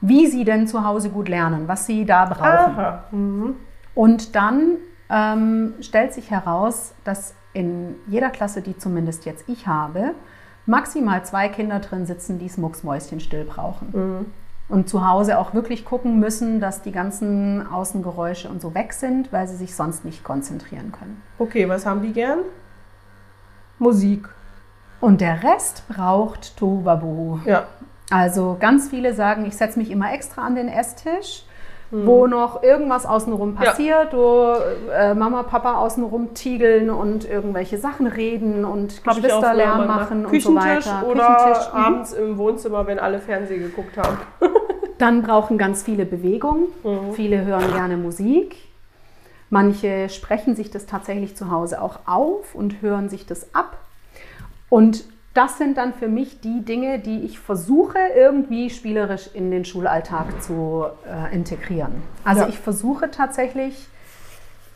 wie sie denn zu Hause gut lernen, was sie da brauchen. Mhm. Und dann ähm, stellt sich heraus, dass in jeder Klasse, die zumindest jetzt ich habe, maximal zwei Kinder drin sitzen, die es mucksmäuschenstill brauchen. Mhm. Und zu Hause auch wirklich gucken müssen, dass die ganzen Außengeräusche und so weg sind, weil sie sich sonst nicht konzentrieren können. Okay, was haben die gern? Musik. Und der Rest braucht Tohuwabohu. Ja. Also ganz viele sagen, ich setze mich immer extra an den Esstisch, wo noch irgendwas außenrum Mhm. Ja. passiert, wo äh, Mama, Papa außenrum tiegeln und irgendwelche Sachen reden und Geschwisterlärm machen und so weiter. oder Küchentisch, mhm. abends im Wohnzimmer, wenn alle Fernsehen geguckt haben. Dann brauchen ganz viele Bewegung. Mhm. Viele hören gerne Musik. Manche sprechen sich das tatsächlich zu Hause auch auf und hören sich das ab. Und das sind dann für mich die Dinge, die ich versuche irgendwie spielerisch in den Schulalltag zu äh, integrieren. Also Ja. ich versuche tatsächlich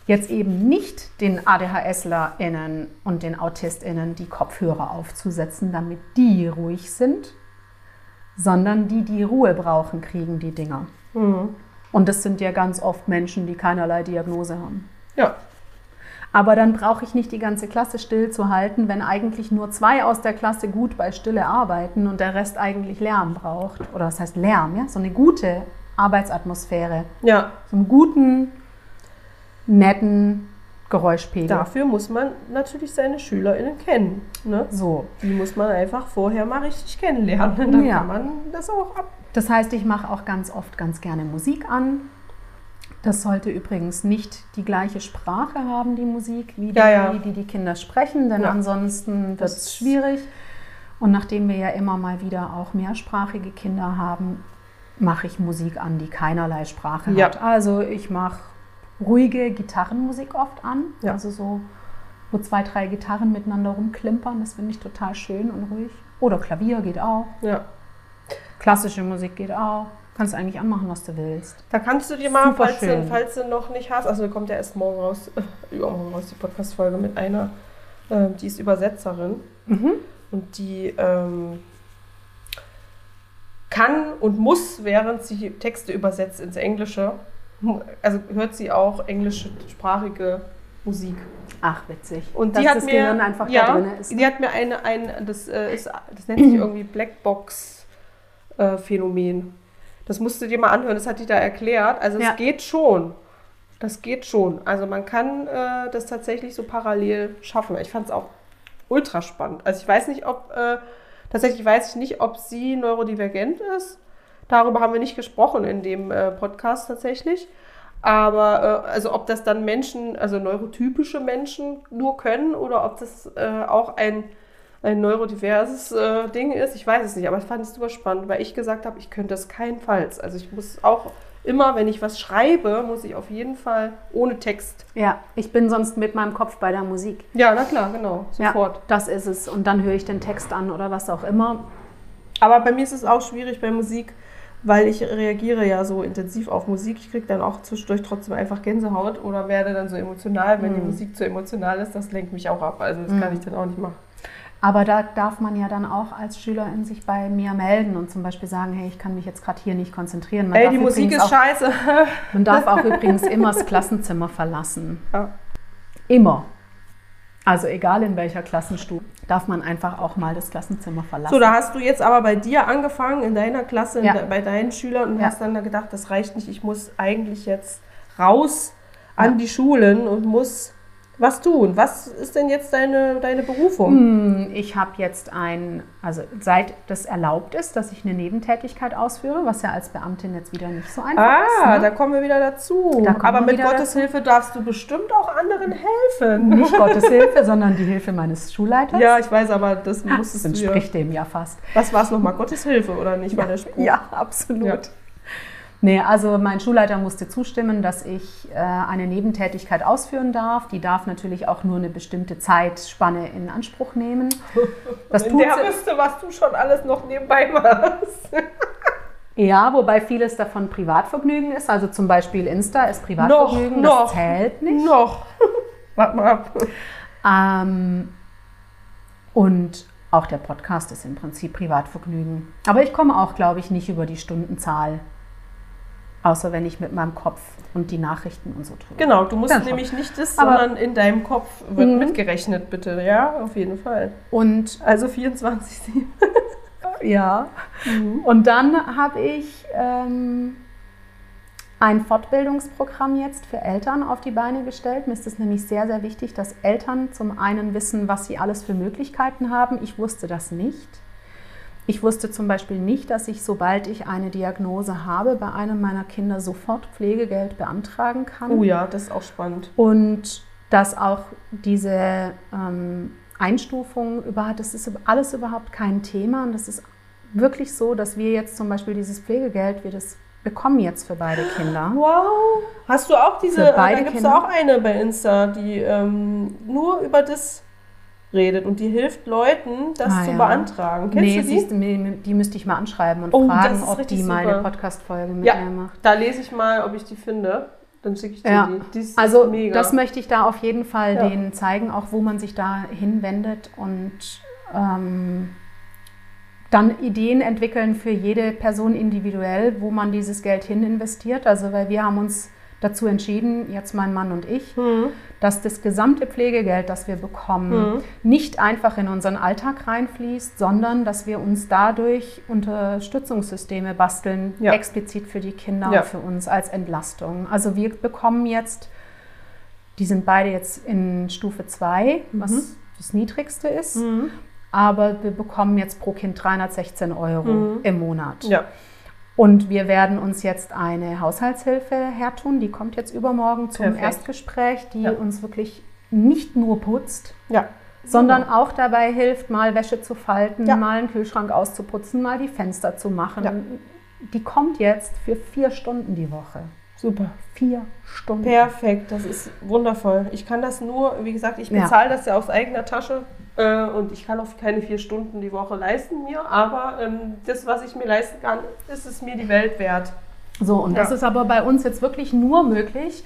jetzt eben nicht den ADHSlerInnen und den AutistInnen die Kopfhörer aufzusetzen, damit die ruhig sind, sondern die, die Ruhe brauchen, kriegen die Dinger. Mhm. Und das sind ja ganz oft Menschen, die keinerlei Diagnose haben. Ja. Aber dann brauche ich nicht die ganze Klasse still zu halten, wenn eigentlich nur zwei aus der Klasse gut bei Stille arbeiten und der Rest eigentlich Lärm braucht. Oder was heißt Lärm, ja? So eine gute Arbeitsatmosphäre. Ja. So einen guten, netten Geräuschpegel. Dafür muss man natürlich seine SchülerInnen kennen. Ne? So. Die muss man einfach vorher mal richtig kennenlernen. Dann Ja. kann man das auch ab. Das heißt, ich mache auch ganz oft ganz gerne Musik an. Das sollte übrigens nicht die gleiche Sprache haben, die Musik, wie die, Ja, ja. die die Kinder sprechen, denn Ja. ansonsten wird es schwierig. Und nachdem wir ja immer mal wieder auch mehrsprachige Kinder haben, mache ich Musik an, die keinerlei Sprache hat. Also ich mache ruhige Gitarrenmusik oft an, also so, wo zwei, drei Gitarren miteinander rumklimpern, das finde ich total schön und ruhig. Oder Klavier geht auch. Ja. Klassische Musik geht auch. Kannst du eigentlich anmachen, was du willst. Da kannst du dir mal, Super falls du, falls du noch nicht hast, also kommt ja erst morgen raus, äh, übermorgen raus, die Podcast-Folge mit einer, äh, die ist Übersetzerin Mhm. und die ähm, kann und muss, während sie Texte übersetzt ins Englische, also hört sie auch englischsprachige Musik. Ach, witzig. Und Dass die hat das mir, Gehirn einfach ja, da drin ist. die hat mir eine, ein, das, äh, ist, das nennt sich irgendwie Blackbox-Phänomen. Das musst du dir mal anhören, das hat die da erklärt. Also Ja. es geht schon. Das geht schon. Also man kann äh, das tatsächlich so parallel schaffen. Ich fand es auch ultra spannend. Also ich weiß nicht, ob, äh, tatsächlich weiß ich nicht, ob sie neurodivergent ist. Darüber haben wir nicht gesprochen in dem äh, Podcast tatsächlich. Aber äh, also ob das dann Menschen, also neurotypische Menschen nur können oder ob das äh, auch ein, ein neurodiverses äh, Ding ist, ich weiß es nicht. Aber ich fand es super spannend, weil ich gesagt habe, ich könnte das keinenfalls. Also ich muss auch immer, wenn ich was schreibe, muss ich auf jeden Fall ohne Text. Ja, ich bin sonst mit meinem Kopf bei der Musik. Ja, na klar, genau, sofort. Ja, das ist es. Und dann höre ich den Text an oder was auch immer. Aber bei mir ist es auch schwierig bei Musik, weil ich reagiere ja so intensiv auf Musik. Ich kriege dann auch zwischendurch trotzdem einfach Gänsehaut oder werde dann so emotional. Wenn die Musik zu emotional ist, das lenkt mich auch ab. Also das kann ich dann auch nicht machen. Aber da darf man ja dann auch als Schülerin sich bei mir melden und zum Beispiel sagen, hey, ich kann mich jetzt gerade hier nicht konzentrieren. Man Ey, die Musik ist auch, scheiße. Man darf auch übrigens immer das Klassenzimmer verlassen. Ja. Immer. Also egal in welcher Klassenstufe, darf man einfach auch mal das Klassenzimmer verlassen. So, da hast du jetzt aber bei dir angefangen, in deiner Klasse, Ja. bei deinen Schülern und Ja. hast dann da gedacht, das reicht nicht, ich muss eigentlich jetzt raus an die Schulen und muss was tun. Was ist denn jetzt deine, deine Berufung? Hm, Ich habe jetzt ein, also seit das erlaubt ist, dass ich eine Nebentätigkeit ausführe, was ja als Beamtin jetzt wieder nicht so einfach Ah, ist. ne? da kommen wir wieder dazu. Aber mit Gottes Hilfe darfst du bestimmt auch anderen helfen. Nicht Gottes Hilfe, sondern die Hilfe meines Schulleiters. Ja, ich weiß, aber das das du ja. entspricht dem ja fast. Was war es nochmal? Gottes Hilfe oder nicht? War der Spruch? Ja, absolut. Ja. Nee, also mein Schulleiter musste zustimmen, dass ich äh, eine Nebentätigkeit ausführen darf. Die darf natürlich auch nur eine bestimmte Zeitspanne in Anspruch nehmen. Das Wenn der wüsste, was du schon alles noch nebenbei machst. Ja, wobei vieles davon Privatvergnügen ist. Also zum Beispiel Insta ist Privatvergnügen, Noch, noch. das zählt nicht. Noch. Warte mal ab. Ähm, und auch der Podcast ist im Prinzip Privatvergnügen. Aber ich komme auch, glaube ich, nicht über die Stundenzahl. Außer wenn ich mit meinem Kopf und die Nachrichten und so tue. Genau, du musst nämlich nicht das, Aber- sondern in deinem Kopf wird Mhm. mitgerechnet, bitte. Ja, auf jeden Fall. Und Also 24, ja. Mhm. Und dann habe ich ähm, ein Fortbildungsprogramm jetzt für Eltern auf die Beine gestellt. Mir ist es nämlich sehr, sehr wichtig, dass Eltern zum einen wissen, was sie alles für Möglichkeiten haben. Ich wusste das nicht. Ich wusste zum Beispiel nicht, dass ich, sobald ich eine Diagnose habe, bei einem meiner Kinder sofort Pflegegeld beantragen kann. Oh ja, das ist auch spannend. Und dass auch diese ähm, Einstufung überhaupt, das ist alles überhaupt kein Thema. Und das ist wirklich so, dass wir jetzt zum Beispiel dieses Pflegegeld, wir das bekommen jetzt für beide Kinder. Wow. Hast du auch diese, Für beide da gibt es auch eine bei Insta, die ähm, nur über das redet und die hilft Leuten, das Ah, zu ja. beantragen. Kennst nee, du die? siehst die, die müsste ich mal anschreiben und Oh, fragen, ob die mal super. eine Podcast-Folge mit Ja. mir macht. Da lese ich mal, ob ich die finde. Dann schicke ich dir Ja, die. die ist also mega. das möchte ich da auf jeden Fall Ja. denen zeigen, auch wo man sich da hinwendet und ähm, dann Ideen entwickeln für jede Person individuell, wo man dieses Geld hin investiert. Also weil wir haben uns dazu entschieden, jetzt mein Mann und ich, Hm. dass das gesamte Pflegegeld, das wir bekommen, Mhm. nicht einfach in unseren Alltag reinfließt, sondern dass wir uns dadurch Unterstützungssysteme basteln, Ja. explizit für die Kinder Ja. und für uns als Entlastung. Also wir bekommen jetzt, die sind beide jetzt in Stufe 2, was das niedrigste ist, Mhm. aber wir bekommen jetzt pro Kind 316 Euro Mhm. im Monat. Ja. Und wir werden uns jetzt eine Haushaltshilfe hertun, die kommt jetzt übermorgen zum Perfekt. Erstgespräch, die Ja. uns wirklich nicht nur putzt, Ja. sondern auch dabei hilft, mal Wäsche zu falten, Ja. mal einen Kühlschrank auszuputzen, mal die Fenster zu machen. Die kommt jetzt für vier Stunden die Woche. Super. Vier Stunden. Perfekt, das ist wundervoll. Ich kann das nur, wie gesagt, ich Ja. bezahle das ja aus eigener Tasche äh, und ich kann auch keine vier Stunden die Woche leisten mir, aber ähm, das, was ich mir leisten kann, ist es mir die Welt wert. So, und das Ja. ist aber bei uns jetzt wirklich nur möglich,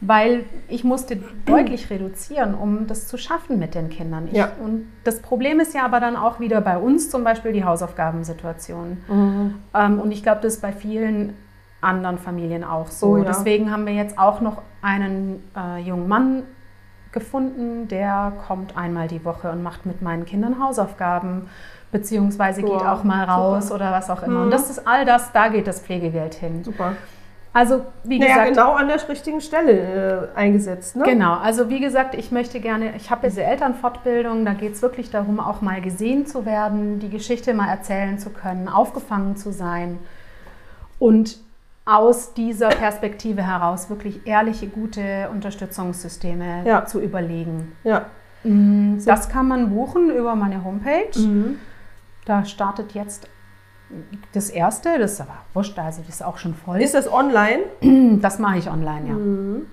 weil ich musste deutlich reduzieren, um das zu schaffen mit den Kindern. Ich, Ja. Und das Problem ist ja aber dann auch wieder bei uns zum Beispiel die Hausaufgabensituation. Ähm, und ich glaube, das ist bei vielen anderen Familien auch so. Oh ja. Deswegen haben wir jetzt auch noch einen äh, jungen Mann gefunden, der kommt einmal die Woche und macht mit meinen Kindern Hausaufgaben, beziehungsweise geht Wow, auch mal raus super. oder was auch immer. Mhm. Und das ist all das, da geht das Pflegegeld hin. Super. Also wie Naja, gesagt, genau an der richtigen Stelle äh, eingesetzt, ne? Genau, also wie gesagt, ich möchte gerne, ich habe diese Elternfortbildung, da geht es wirklich darum, auch mal gesehen zu werden, die Geschichte mal erzählen zu können, aufgefangen zu sein und aus dieser Perspektive heraus wirklich ehrliche, gute Unterstützungssysteme Ja. zu überlegen. Ja. Mm, Das kann man buchen über meine Homepage. Mhm. Da startet jetzt das erste, das ist aber wurscht, also das ist auch schon voll. Ist das online? Das mache ich online, ja. Mhm.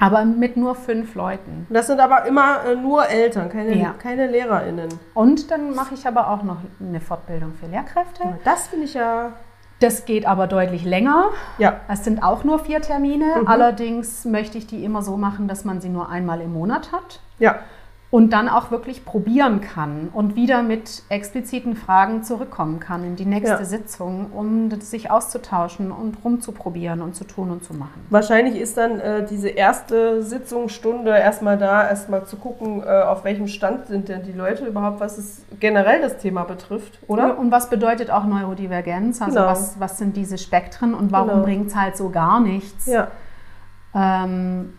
Aber mit nur fünf Leuten. Das sind aber immer äh, nur Eltern, keine, Ja. keine LehrerInnen. Und dann mache ich aber auch noch eine Fortbildung für Lehrkräfte. Das finde ich ja. Das geht aber deutlich länger. Ja. Es sind auch nur vier Termine. Mhm. Allerdings möchte ich die immer so machen, dass man sie nur einmal im Monat hat Ja. Und dann auch wirklich probieren kann und wieder mit expliziten Fragen zurückkommen kann in die nächste Ja. Sitzung, um sich auszutauschen und rumzuprobieren und zu tun und zu machen. Wahrscheinlich ist dann äh, diese erste Sitzungsstunde erstmal da, erstmal zu gucken, äh, auf welchem Stand sind denn die Leute überhaupt, was es generell das Thema betrifft, oder? Und was bedeutet auch Neurodivergenz? Also Genau. was, was sind diese Spektren und warum Genau. bringt es halt so gar nichts? Ja. ähm,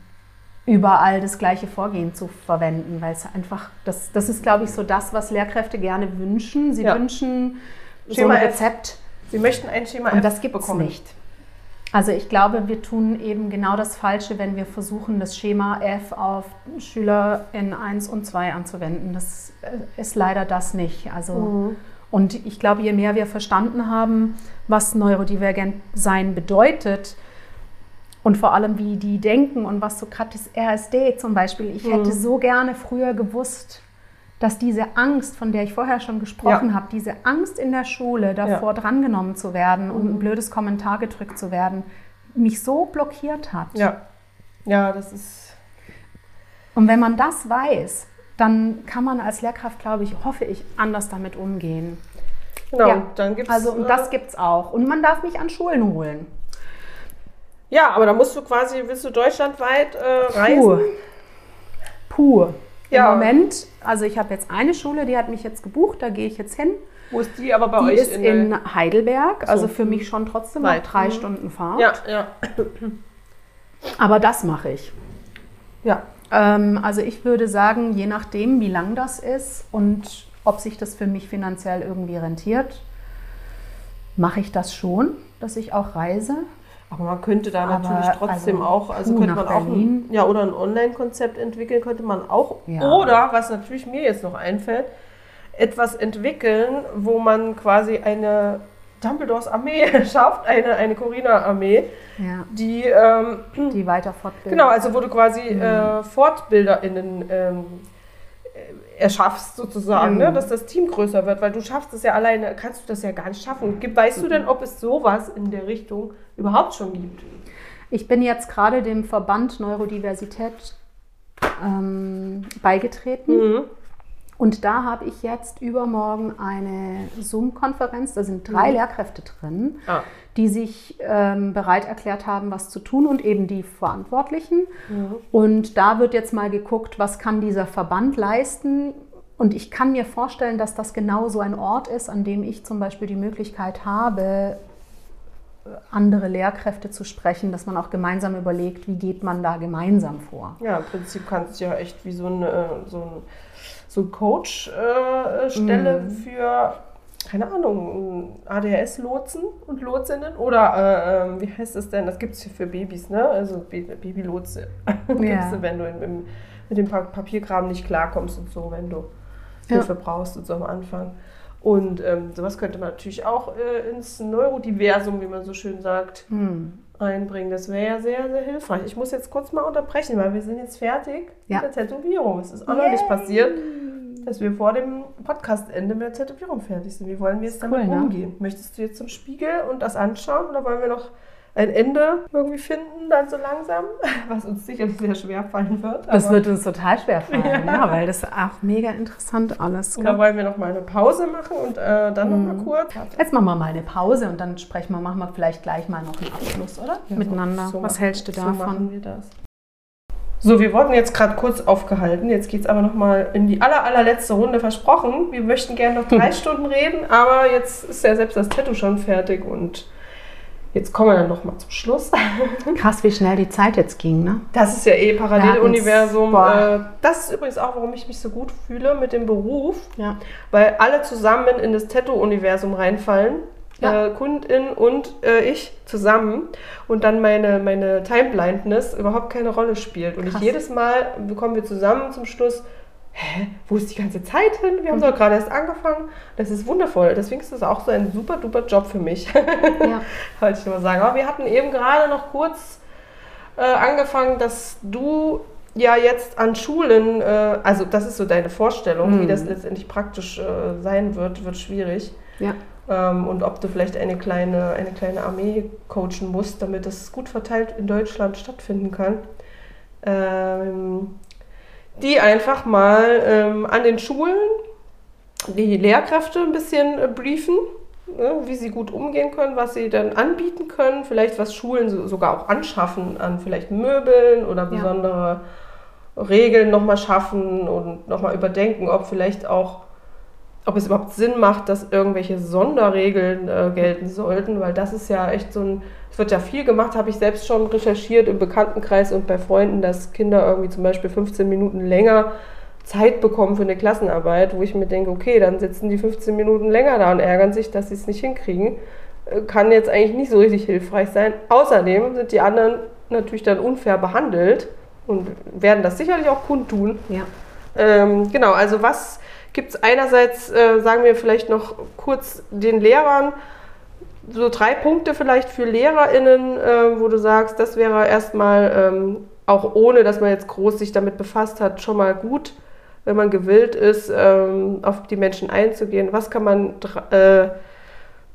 überall das gleiche Vorgehen zu verwenden, weil es einfach, das, das ist, glaube ich, so das, was Lehrkräfte gerne wünschen. Sie Ja. wünschen so Schema ein F. Rezept Sie möchten ein Schema und F das gibt es nicht. Also ich glaube, wir tun eben genau das Falsche, wenn wir versuchen, das Schema F auf Schüler in 1 und 2 anzuwenden. Das äh, ist leider das nicht. Also Mhm. und ich glaube, je mehr wir verstanden haben, was neurodivergent sein bedeutet und vor allem, wie die denken und was so gerade das RSD zum Beispiel, ich hätte Mhm. so gerne früher gewusst, dass diese Angst, von der ich vorher schon gesprochen Ja. habe, diese Angst in der Schule, davor drangenommen zu werden und Mhm. ein blödes Kommentar gedrückt zu werden, mich so blockiert hat. Ja. Ja, das ist. Und wenn man das weiß, dann kann man als Lehrkraft, glaube ich, hoffe ich, anders damit umgehen. Genau, Ja. und dann gibt's, Also, und das gibt es auch. Und man darf mich an Schulen holen. Ja, aber da musst du quasi, willst du deutschlandweit äh, reisen? Puh. Puh. Ja. Im Moment, also ich habe jetzt eine Schule, die hat mich jetzt gebucht, da gehe ich jetzt hin. Wo ist die aber bei Die euch ist in, Heidelberg, also für mich schon trotzdem noch Weit. drei Mhm. Stunden Fahrt. Ja, ja. Aber das mache ich. Ja. Ähm, also ich würde sagen, je nachdem, wie lang das ist und ob sich das für mich finanziell irgendwie rentiert, mache ich das schon, dass ich auch reise. Aber man könnte da Aber, natürlich trotzdem also, auch, also könnte man auch ein, ja, oder ein Online-Konzept entwickeln, könnte man auch. Ja. Oder, was natürlich mir jetzt noch einfällt, etwas entwickeln, wo man quasi eine Dumbledores Armee schafft, eine, eine Corina-Armee, Ja, die, ähm, die weiter fortbilden. genau, also wo du quasi Mhm. äh, FortbilderInnen ähm, äh, erschaffst sozusagen, Mhm. ne? dass das Team größer wird, weil du schaffst es ja alleine, kannst du das ja gar nicht schaffen. Weißt du denn, ob es sowas in der Richtung überhaupt schon gibt? Ich bin jetzt gerade dem Verband Neurodiversität ähm, beigetreten. Mhm. Und da habe ich jetzt übermorgen eine Zoom-Konferenz. Da sind drei Mhm. Lehrkräfte drin, Ah. Die sich ähm, bereit erklärt haben, was zu tun und eben die Verantwortlichen. Mhm. Und da wird jetzt mal geguckt, was kann dieser Verband leisten. Und ich kann mir vorstellen, dass das genau so ein Ort ist, an dem ich zum Beispiel die Möglichkeit habe, andere Lehrkräfte zu sprechen, dass man auch gemeinsam überlegt, wie geht man da gemeinsam vor. Ja, im Prinzip kannst du ja echt wie so eine so ein, so Coach-Stelle Mhm. für, keine Ahnung, ADHS-Lotsen und Lotsinnen oder äh, ähm, wie heißt das denn? Das gibt es hier für Babys, ne? Also Ba- Babylotse. Ja. wenn du in, im, mit dem Pa- Papierkram nicht klarkommst und so, wenn du Ja. Hilfe brauchst und so am Anfang. Und ähm, sowas könnte man natürlich auch äh, ins Neurodiversum, wie man so schön sagt, Hm. einbringen. Das wäre ja sehr, sehr hilfreich. Ich muss jetzt kurz mal unterbrechen, weil wir sind jetzt fertig Ja. mit der Tätowierung. Es ist auch noch nicht passiert, dass wir vor dem Podcastende mit der Tätowierung fertig sind. Wie wollen wir jetzt damit cool, ne? umgehen? Möchtest du jetzt zum Spiegel und das anschauen oder wollen wir noch ein Ende irgendwie finden, dann so langsam? Was uns sicherlich sehr schwer fallen wird. Das wird uns total schwer fallen, ja. weil das auch mega interessant alles. Gell? wollen wir noch mal eine Pause machen und äh, dann noch Mhm. mal kurz? Jetzt machen wir mal eine Pause und dann sprechen wir, machen wir vielleicht gleich mal noch einen Abschluss, oder? Miteinander. So Was hältst du So davon? machen wir das. So, wir wurden jetzt gerade kurz aufgehalten. Jetzt geht es aber noch mal in die aller, allerletzte Runde versprochen. Wir möchten gerne noch drei Stunden reden, aber jetzt ist ja selbst das Tattoo schon fertig und jetzt kommen wir dann noch mal zum Schluss. Krass, wie schnell die Zeit jetzt ging, ne? Das ist ja eh Paralleluniversum. Äh, Das ist übrigens auch, warum ich mich so gut fühle mit dem Beruf, Ja. weil alle zusammen in das Tattoo-Universum reinfallen. Ja. Äh, Kundin und äh, ich zusammen und dann meine, meine Time-Blindness überhaupt keine Rolle spielt. Und ich Krass. jedes Mal bekommen wir zusammen zum Schluss, hä, wo ist die ganze Zeit hin? Wir haben Mhm. doch gerade erst angefangen. Das ist wundervoll. Deswegen ist das auch so ein super duper Job für mich. ja. wollte ich nur mal sagen. Aber wir hatten eben gerade noch kurz äh, angefangen, dass du ja jetzt an Schulen, äh, also das ist so deine Vorstellung, Mhm. wie das letztendlich praktisch äh, sein wird, wird schwierig. Ja. Ähm, und ob du vielleicht eine kleine, eine kleine Armee coachen musst, damit das gut verteilt in Deutschland stattfinden kann. Ähm, die einfach mal ähm, an den Schulen die Lehrkräfte ein bisschen äh, briefen, ne, wie sie gut umgehen können, was sie dann anbieten können, vielleicht was Schulen so, sogar auch anschaffen an vielleicht Möbeln oder besondere Regeln nochmal schaffen und nochmal überdenken, ob vielleicht auch, ob es überhaupt Sinn macht, dass irgendwelche Sonderregeln äh, gelten sollten, weil das ist ja echt so ein, es wird ja viel gemacht, habe ich selbst schon recherchiert im Bekanntenkreis und bei Freunden, dass Kinder irgendwie zum Beispiel 15 Minuten länger Zeit bekommen für eine Klassenarbeit, wo ich mir denke, okay, dann sitzen die 15 Minuten länger da und ärgern sich, dass sie es nicht hinkriegen. Äh, Kann jetzt eigentlich nicht so richtig hilfreich sein. Außerdem sind die anderen natürlich dann unfair behandelt und werden das sicherlich auch kundtun. ja. Ähm, genau, also was gibt es einerseits, äh, sagen wir vielleicht noch kurz den Lehrern, so drei Punkte vielleicht für LehrerInnen, äh, wo du sagst, das wäre erstmal, ähm, auch ohne dass man jetzt groß sich damit befasst hat, schon mal gut, wenn man gewillt ist, ähm, auf die Menschen einzugehen. Was kann man äh,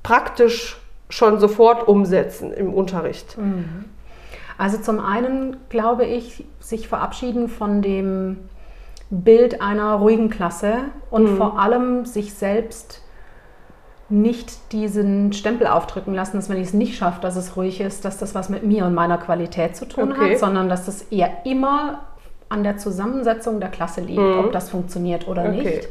praktisch schon sofort umsetzen im Unterricht? Also zum einen glaube ich, sich verabschieden von dem Bild einer ruhigen Klasse und vor allem sich selbst nicht diesen Stempel aufdrücken lassen, dass wenn ich es nicht schaffe, dass es ruhig ist, dass das was mit mir und meiner Qualität zu tun Okay. hat, sondern dass das eher immer an der Zusammensetzung der Klasse liegt, ob das funktioniert oder Okay. nicht.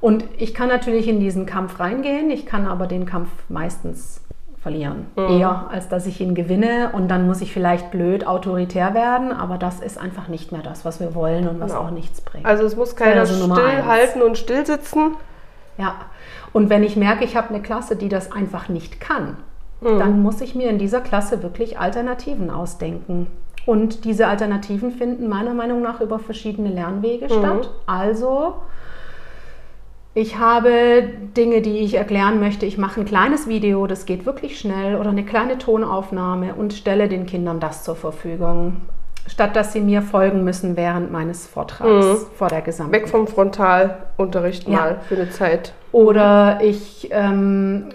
Und ich kann natürlich in diesen Kampf reingehen, ich kann aber den Kampf meistens verlieren. Eher als dass ich ihn gewinne und dann muss ich vielleicht blöd autoritär werden, aber das ist einfach nicht mehr das, was wir wollen und was Genau. auch nichts bringt. Also es muss keiner also stillhalten und stillsitzen. Ja, und wenn ich merke, ich habe eine Klasse, die das einfach nicht kann, dann muss ich mir in dieser Klasse wirklich Alternativen ausdenken. Und diese Alternativen finden meiner Meinung nach über verschiedene Lernwege statt. Also, ich habe Dinge, die ich erklären möchte. Ich mache ein kleines Video, das geht wirklich schnell, oder eine kleine Tonaufnahme und stelle den Kindern das zur Verfügung, statt dass sie mir folgen müssen während meines Vortrags vor der gesamten Weg vom Frontalunterricht Ja. mal für eine Zeit. oder ich ähm,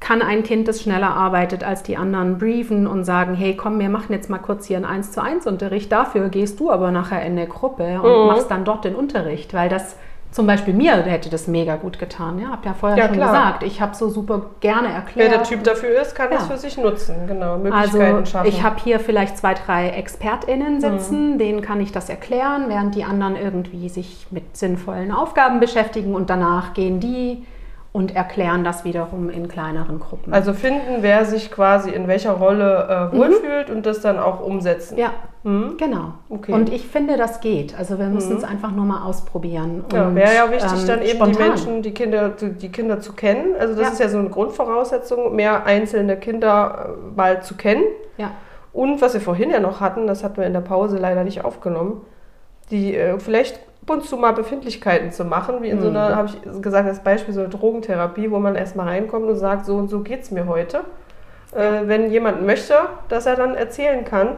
kann ein Kind, das schneller arbeitet als die anderen, briefen und sagen, hey, komm, wir machen jetzt mal kurz hier einen 1 zu 1 Unterricht, dafür gehst du aber nachher in eine Gruppe und Mhm. machst dann dort den Unterricht, weil das zum Beispiel mir hätte das mega gut getan. Ja, habt ja vorher Ja, schon klar. gesagt, ich habe so super gerne Wer erklärt. der Typ dafür ist, kann Ja. das für sich nutzen. Genau, Also Möglichkeiten schaffen. ich habe hier vielleicht zwei, drei Mhm. ExpertInnen sitzen, denen kann ich das erklären, während die anderen irgendwie sich mit sinnvollen Aufgaben beschäftigen und danach gehen die und erklären das wiederum in kleineren Gruppen. also finden, wer sich quasi in welcher Rolle äh, wohlfühlt und das dann auch umsetzen. Mhm. ja, Mhm. genau. Okay. Und ich finde, das geht. Also wir müssen es einfach nur mal ausprobieren. Ja, wäre ja wichtig, ähm, dann eben spontan. die Menschen, die Kinder, zu- die Kinder zu kennen. Also das Ja. ist ja so eine Grundvoraussetzung, mehr einzelne Kinder äh, mal zu kennen. Ja, Und was wir vorhin ja noch hatten, das hatten wir in der Pause leider nicht aufgenommen, die äh, vielleicht und zu mal Befindlichkeiten zu machen, wie in so Mhm. einer, habe ich gesagt, als Beispiel so eine Drogentherapie, wo man erstmal reinkommt und sagt, so und so geht es mir heute. äh, wenn jemand möchte, dass er dann erzählen kann,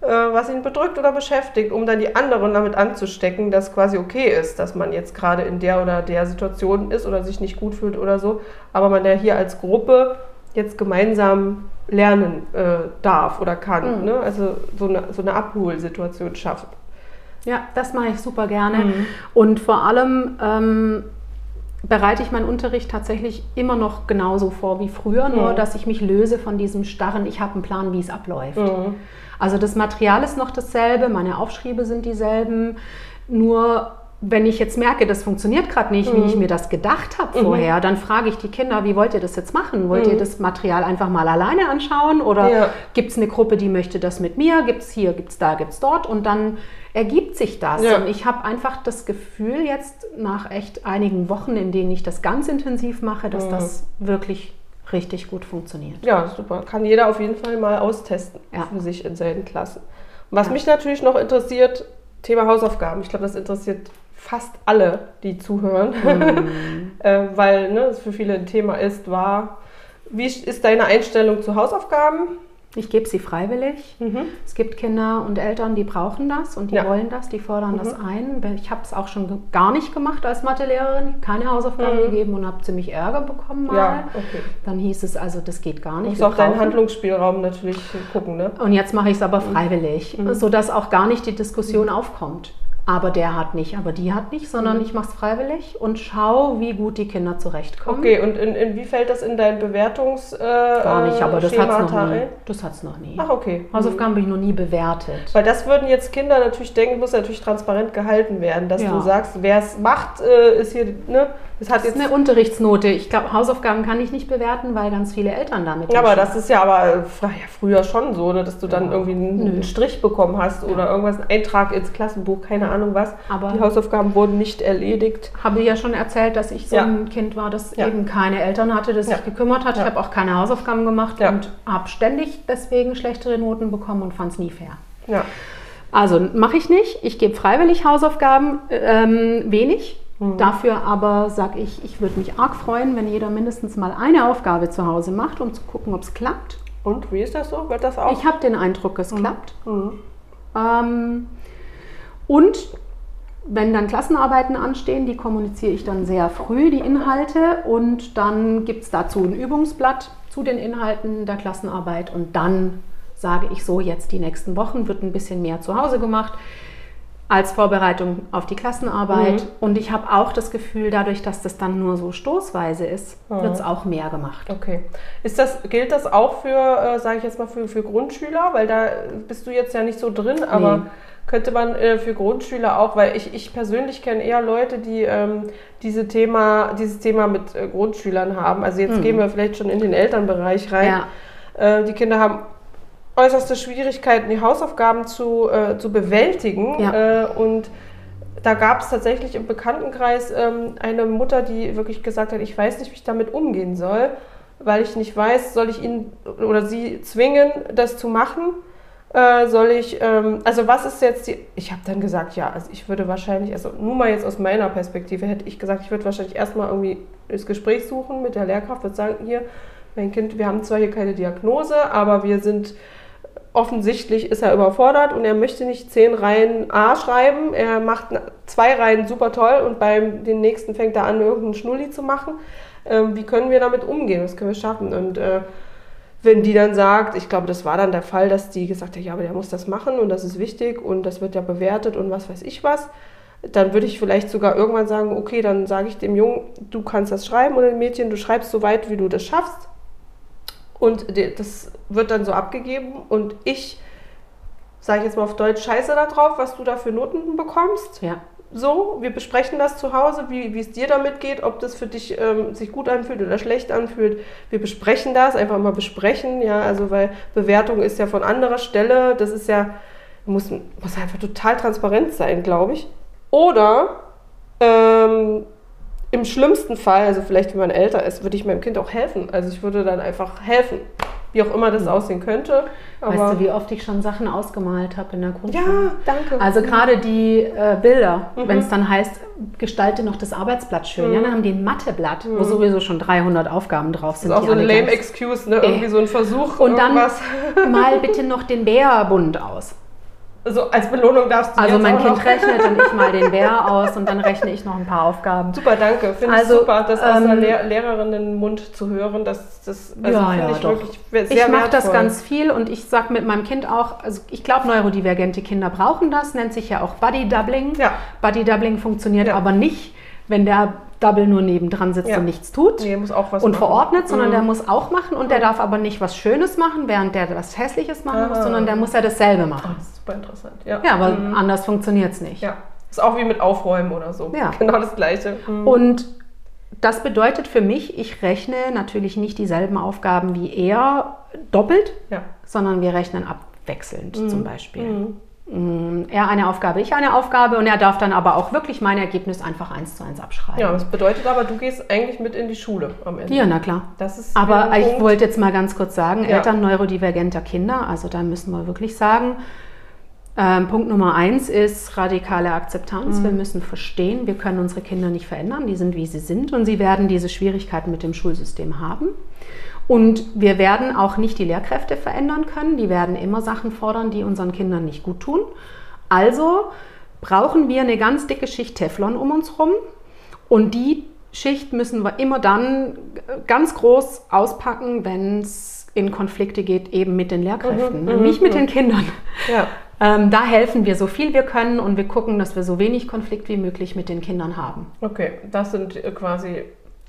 äh, was ihn bedrückt oder beschäftigt, um dann die anderen damit anzustecken, dass quasi okay ist, dass man jetzt gerade in der oder der Situation ist oder sich nicht gut fühlt oder so, aber man ja hier als Gruppe jetzt gemeinsam lernen äh, darf oder kann. Mhm. Ne? Also so eine, so eine Abholsituation schaffen. Ja, das mache ich super gerne. Und vor allem ähm, bereite ich meinen Unterricht tatsächlich immer noch genauso vor wie früher, nur Mhm. dass ich mich löse von diesem starren, ich habe einen Plan, wie es abläuft. Mhm. Also das Material ist noch dasselbe, meine Aufschriebe sind dieselben, nur wenn ich jetzt merke, das funktioniert gerade nicht, wie Mhm. ich mir das gedacht habe vorher, dann frage ich die Kinder, wie wollt ihr das jetzt machen? Wollt ihr das Material einfach mal alleine anschauen oder Mhm. Ja. gibt es eine Gruppe, die möchte das mit mir? Gibt es hier, gibt es da, gibt es dort? Und dann ergibt sich das. Ja. Und ich habe einfach das Gefühl jetzt nach echt einigen Wochen, in denen ich das ganz intensiv mache, Mhm. dass das wirklich richtig gut funktioniert. Ja, super. Kann jeder auf jeden Fall mal austesten Ja. für sich in seinen Klassen. Was mich natürlich noch interessiert, Thema Hausaufgaben. Ich glaube, das interessiert fast alle, die zuhören, äh, weil ne, es für viele ein Thema ist, war. Wie ist deine Einstellung zu Hausaufgaben? Ich gebe sie freiwillig. Es gibt Kinder und Eltern, die brauchen das und die Ja. Mhm. wollen das, die fordern das ein. Ich habe es auch schon gar nicht gemacht als Mathelehrerin, keine Hausaufgaben gegeben und habe ziemlich Ärger bekommen mal. Mhm. Ja, okay. Dann hieß es also, das geht gar Du nicht. musst wir auch deinen Handlungsspielraum natürlich gucken, ne? Und jetzt mache ich es aber Mhm. freiwillig, sodass auch gar nicht die Diskussion aufkommt. Aber der hat nicht, aber die hat nicht, sondern ich mache es freiwillig und schaue, wie gut die Kinder zurechtkommen. Okay, und in, in, wie fällt das in dein Bewertungs... Äh, Gar nicht, aber das hat es noch nie. Das hat's noch nie. Ach, okay. Hausaufgaben habe ich noch nie bewertet. Weil das würden jetzt Kinder natürlich denken, muss natürlich transparent gehalten werden, dass Ja. du sagst, wer es macht, äh, ist hier, ne? Das hat Das ist jetzt. eine Unterrichtsnote. Ich glaube, Hausaufgaben kann ich nicht bewerten, weil ganz viele Eltern damit Ja, aber das ist ja aber äh, fr- ja, früher schon so, ne, dass du dann irgendwie einen, Nö. Strich bekommen hast oder irgendwas, einen Eintrag ins Klassenbuch, keine Ahnung was. Aber- die Hausaufgaben wurden nicht erledigt. habe ja schon erzählt, dass ich so Ja. ein Kind war, das Ja. eben keine Eltern hatte, das Ja. sich gekümmert hat. Ja. Ich habe auch keine Hausaufgaben gemacht Ja. und habe ständig deswegen schlechtere Noten bekommen und fand es nie fair. Ja. Also mache ich nicht. Ich gebe freiwillig Hausaufgaben, ähm, wenig. Mhm. Dafür aber sage ich, ich würde mich arg freuen, wenn jeder mindestens mal eine Aufgabe zu Hause macht, um zu gucken, ob es klappt. Und wie ist das so? Wird das auch? Ich habe den Eindruck, es klappt. Mhm. Ähm, und wenn dann Klassenarbeiten anstehen, die kommuniziere ich dann sehr früh, die Inhalte. Und dann gibt es dazu ein Übungsblatt zu den Inhalten der Klassenarbeit. Und dann sage ich so, jetzt die nächsten Wochen wird ein bisschen mehr zu Hause gemacht als Vorbereitung auf die Klassenarbeit. Mhm. Und ich habe auch das Gefühl, dadurch, dass das dann nur so stoßweise ist, wird es auch mehr gemacht. Okay. Ist das, gilt das auch für, äh, sage ich jetzt mal, für, für Grundschüler? Weil da bist du jetzt ja nicht so drin, aber Nee. könnte man äh, für Grundschüler auch, weil ich, ich persönlich kenne eher Leute, die ähm, diese Thema, dieses Thema mit äh, Grundschülern haben. Also jetzt gehen wir vielleicht schon in den Elternbereich rein. Ja. Äh, die Kinder haben äußerste Schwierigkeiten, die Hausaufgaben zu, äh, zu bewältigen. Ja. Äh, und da gab es tatsächlich im Bekanntenkreis ähm, eine Mutter, die wirklich gesagt hat, ich weiß nicht, wie ich damit umgehen soll, weil ich nicht weiß, soll ich ihn oder sie zwingen, das zu machen? Äh, soll ich, ähm, also was ist jetzt die, ich habe dann gesagt, ja, also ich würde wahrscheinlich, also nur mal jetzt aus meiner Perspektive hätte ich gesagt, ich würde wahrscheinlich erstmal irgendwie das Gespräch suchen mit der Lehrkraft, würde sagen, hier, mein Kind, wir haben zwar hier keine Diagnose, aber wir sind offensichtlich ist er überfordert und er möchte nicht zehn Reihen A schreiben. Er macht zwei Reihen super toll und beim den nächsten fängt er an, irgendeinen Schnulli zu machen. Ähm, wie können wir damit umgehen? Was können wir schaffen? Und äh, wenn die dann sagt, ich glaube, das war dann der Fall, dass die gesagt hat, ja, aber der muss das machen und das ist wichtig und das wird ja bewertet und was weiß ich was, dann würde ich vielleicht sogar irgendwann sagen, okay, dann sage ich dem Jungen, du kannst das schreiben oder dem Mädchen, du schreibst so weit, wie du das schaffst. Und das wird dann so abgegeben und ich sage ich jetzt mal auf Deutsch Scheiße da drauf, was du da für Noten bekommst. Ja. So, wir besprechen das zu Hause, wie, wie es dir damit geht, ob das für dich ähm, sich gut anfühlt oder schlecht anfühlt. Wir besprechen das, einfach mal besprechen, ja, also weil Bewertung ist ja von anderer Stelle, das ist ja, muss, muss einfach total transparent sein, glaube ich. Oder ähm, im schlimmsten Fall, also vielleicht wenn man älter ist, würde ich meinem Kind auch helfen. Also ich würde dann einfach helfen. wie auch immer das aussehen könnte. Aber Weißt du, wie oft ich schon Sachen ausgemalt habe in der Grundschule? ja, danke. Also gerade die äh, Bilder, Mhm. wenn es dann heißt, gestalte noch das Arbeitsblatt schön. Ja, dann haben die ein Matheblatt, wo sowieso schon 300 Aufgaben drauf sind. Mhm. das ist auch so eine lame gleich- Excuse, ne? Irgendwie so ein Versuch, Und dann irgendwas. mal bitte noch den Bärbund aus. So als Belohnung darfst du Also mein Kind noch. rechnet und ich mal den Bär aus und dann rechne ich noch ein paar Aufgaben. Super, danke. Finde Also, ich super, das aus einer ähm, Lehr Lehrerinnenmund zu hören. Das, das also Ja, finde ja, ich doch. wirklich sehr Ich mache das ganz viel und ich sage mit meinem Kind auch, also ich glaube, neurodivergente Kinder brauchen das, nennt sich ja auch Buddy Doubling. Ja. Buddy Doubling funktioniert Ja. aber nicht, wenn der Double nur nebendran sitzt Ja. und nichts tut. Nee, muss auch was und machen. verordnet, sondern Mhm. der muss auch machen und der darf aber nicht was Schönes machen, während der was Hässliches machen muss, Ah. sondern der muss ja dasselbe machen. Das ist super interessant. Ja, Ja, aber Mhm. anders funktioniert es nicht. Ja. Ist auch wie mit Aufräumen oder so. Ja. Genau das Gleiche. Mhm. Und das bedeutet für mich, ich rechne natürlich nicht dieselben Aufgaben wie er doppelt, Ja. sondern wir rechnen abwechselnd zum Beispiel. Mhm. Mm, Er eine Aufgabe, ich eine Aufgabe und er darf dann aber auch wirklich mein Ergebnis einfach eins zu eins abschreiben. ja, das bedeutet aber, du gehst eigentlich mit in die Schule am Ende. Ja, na klar. Das ist Aber ich Punkt. wollte jetzt mal ganz kurz sagen, Ja. Eltern neurodivergenter Kinder, also da müssen wir wirklich sagen, ähm, Punkt Nummer eins ist radikale Akzeptanz. Mhm. Wir müssen verstehen, wir können unsere Kinder nicht verändern, die sind wie sie sind und sie werden diese Schwierigkeiten mit dem Schulsystem haben. Und wir werden auch nicht die Lehrkräfte verändern können, die werden immer Sachen fordern, die unseren Kindern nicht gut tun. Also brauchen wir eine ganz dicke Schicht Teflon um uns rum und die Schicht müssen wir immer dann ganz groß auspacken, wenn es in Konflikte geht, eben mit den Lehrkräften, Mhm, nicht mit den Kindern. Ja. Ähm, da helfen wir so viel wir können und wir gucken, dass wir so wenig Konflikt wie möglich mit den Kindern haben. Okay, das sind quasi.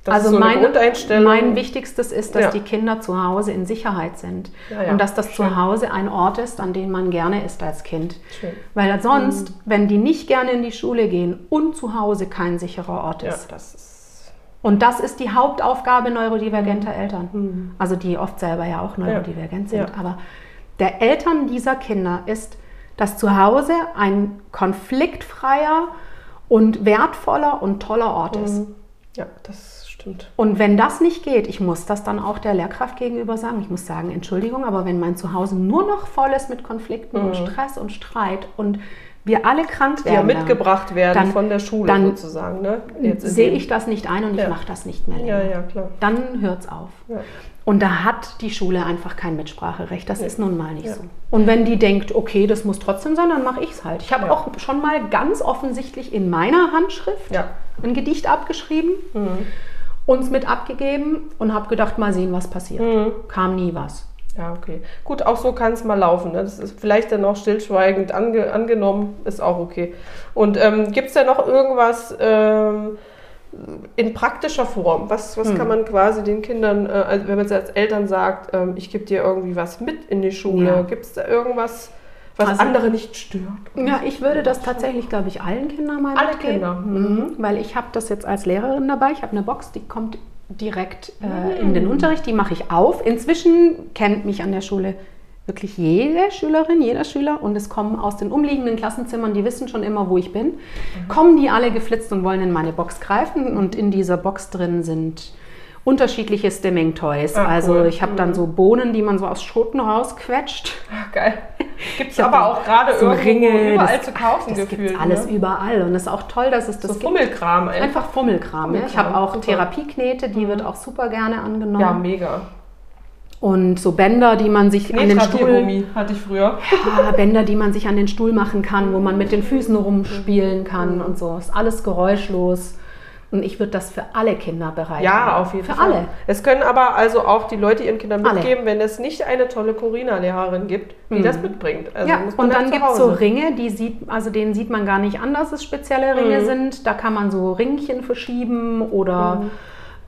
Das also ist so eine mein, Grundeinstellung. mein Wichtigstes ist, dass Ja. die Kinder zu Hause in Sicherheit sind Ja, ja. und dass das Schön. Zuhause ein Ort ist, an dem man gerne ist als Kind. Schön. Weil sonst, Mhm. wenn die nicht gerne in die Schule gehen und zu Hause kein sicherer Ort ist. das ist. Und das ist die Hauptaufgabe neurodivergenter Eltern. Also die oft selber ja auch neurodivergent Mhm. Sind. Aber der Eltern dieser Kinder ist, dass zu Hause ein konfliktfreier und wertvoller und toller Ort ist. Mhm. Ja, das stimmt. Und wenn das nicht geht, ich muss das dann auch der Lehrkraft gegenüber sagen. Ich muss sagen, Entschuldigung, aber wenn mein Zuhause nur noch voll ist mit Konflikten und Stress und Streit und wir alle krank Mhm. Die ja werden, mitgebracht werden dann- von der Schule dann sozusagen. Ne? sehe ich das nicht ein und ich Ja. mache das nicht mehr Ja, länger. ja, klar. Dann hört es auf. Ja. Und da hat die Schule einfach kein Mitspracherecht. Das ist nun mal nicht Ja. so. Und wenn die denkt, okay, das muss trotzdem sein, dann mache ich es halt. Ich habe Ja. auch schon mal ganz offensichtlich in meiner Handschrift Ja. ein Gedicht abgeschrieben, Mhm. Uns mit abgegeben und habe gedacht, mal sehen, was passiert. Mhm. Kam nie was. Ja, okay. Gut, auch so kann es mal laufen. Ne? Das ist vielleicht dann auch stillschweigend ange angenommen, ist auch okay. Und ähm, gibt es da noch irgendwas ähm, in praktischer Form? Was, was Hm. kann man quasi den Kindern, äh, also wenn man jetzt als Eltern sagt, ähm, ich gebe dir irgendwie was mit in die Schule, Ja. gibt es da irgendwas, was Also- andere nicht stört? Ja, ich würde das tatsächlich, glaube ich, allen Kindern mal Alle mitgeben. Kinder. Mhm. Weil ich habe das jetzt als Lehrerin dabei. Ich habe eine Box, die kommt direkt äh, in Mhm. den Unterricht. Die mache ich auf. Inzwischen kennt mich an der Schule wirklich jede Schülerin, jeder Schüler. Und es kommen aus den umliegenden Klassenzimmern, die wissen schon immer, wo ich bin. Mhm. Kommen die alle geflitzt und wollen in meine Box greifen. Und in dieser Box drin sind unterschiedliche Stimming Toys. Ah, also cool. ich habe dann so Bohnen, die man so aus Schoten rausquetscht. Ach, geil. Gibt es aber auch gerade so irgendwo Ringe, überall das- zu kaufen Das gefühlt. gibt alles ne? überall und es ist auch toll, dass es das So gibt. Fummelkram einfach. Einfach Fummelkram. Ja. Ich Fummelkram, habe auch super. Therapieknete, die wird auch super gerne angenommen. Ja, mega. und so Bänder, die man sich an den Stuhl, hatte ich früher. ja, Bänder, die man sich an den Stuhl machen kann, wo man mit den Füßen rumspielen kann und so. Ist alles geräuschlos. Und ich würde das für alle Kinder bereiten. Ja, auf jeden für Fall. alle. Es können aber also auch die Leute ihren Kindern Alle. mitgeben, wenn es nicht eine tolle Corina-Lehrerin gibt, die das mitbringt. Also Mhm. ja, und dann gibt es so. Ringe, die sieht, also denen sieht man gar nicht an, dass es spezielle Ringe Mhm. sind. Da kann man so Ringchen verschieben oder Mhm.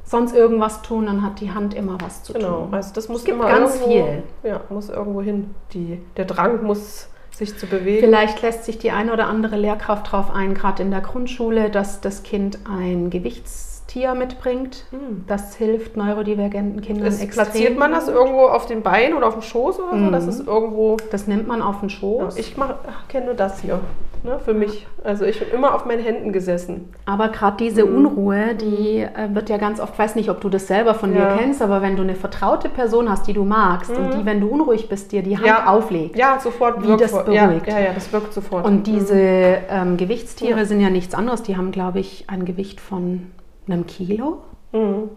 sonst irgendwas tun, dann hat die Hand immer was zu Genau, tun. also das muss gibt immer ganz irgendwo, viel. Ja, muss irgendwo hin. Die, der Drang muss sich zu bewegen. Vielleicht lässt sich die eine oder andere Lehrkraft darauf ein, gerade in der Grundschule, dass das Kind ein Gewichtstier mitbringt. Das hilft neurodivergenten Kindern Ist, extrem. platziert man das irgendwo auf den Beinen oder auf dem Schoß oder so? Das ist irgendwo. Das nimmt man auf den Ja, Schoß. ich mach- ach, kenne nur das hier. Ne, für mich. Also ich bin immer auf meinen Händen gesessen. Aber gerade diese Mhm. Unruhe, die äh, wird ja ganz oft, weiß nicht, ob du das selber von Ja. dir kennst, aber wenn du eine vertraute Person hast, die du magst und die, wenn du unruhig bist, dir die Hand Ja. auflegt. Ja, sofort Wie das vor- ja, beruhigt. Ja, ja, das wirkt sofort. Und diese ähm, Gewichtstiere Ja. sind ja nichts anderes. Die haben, glaube ich, ein Gewicht von einem Kilo, Mhm.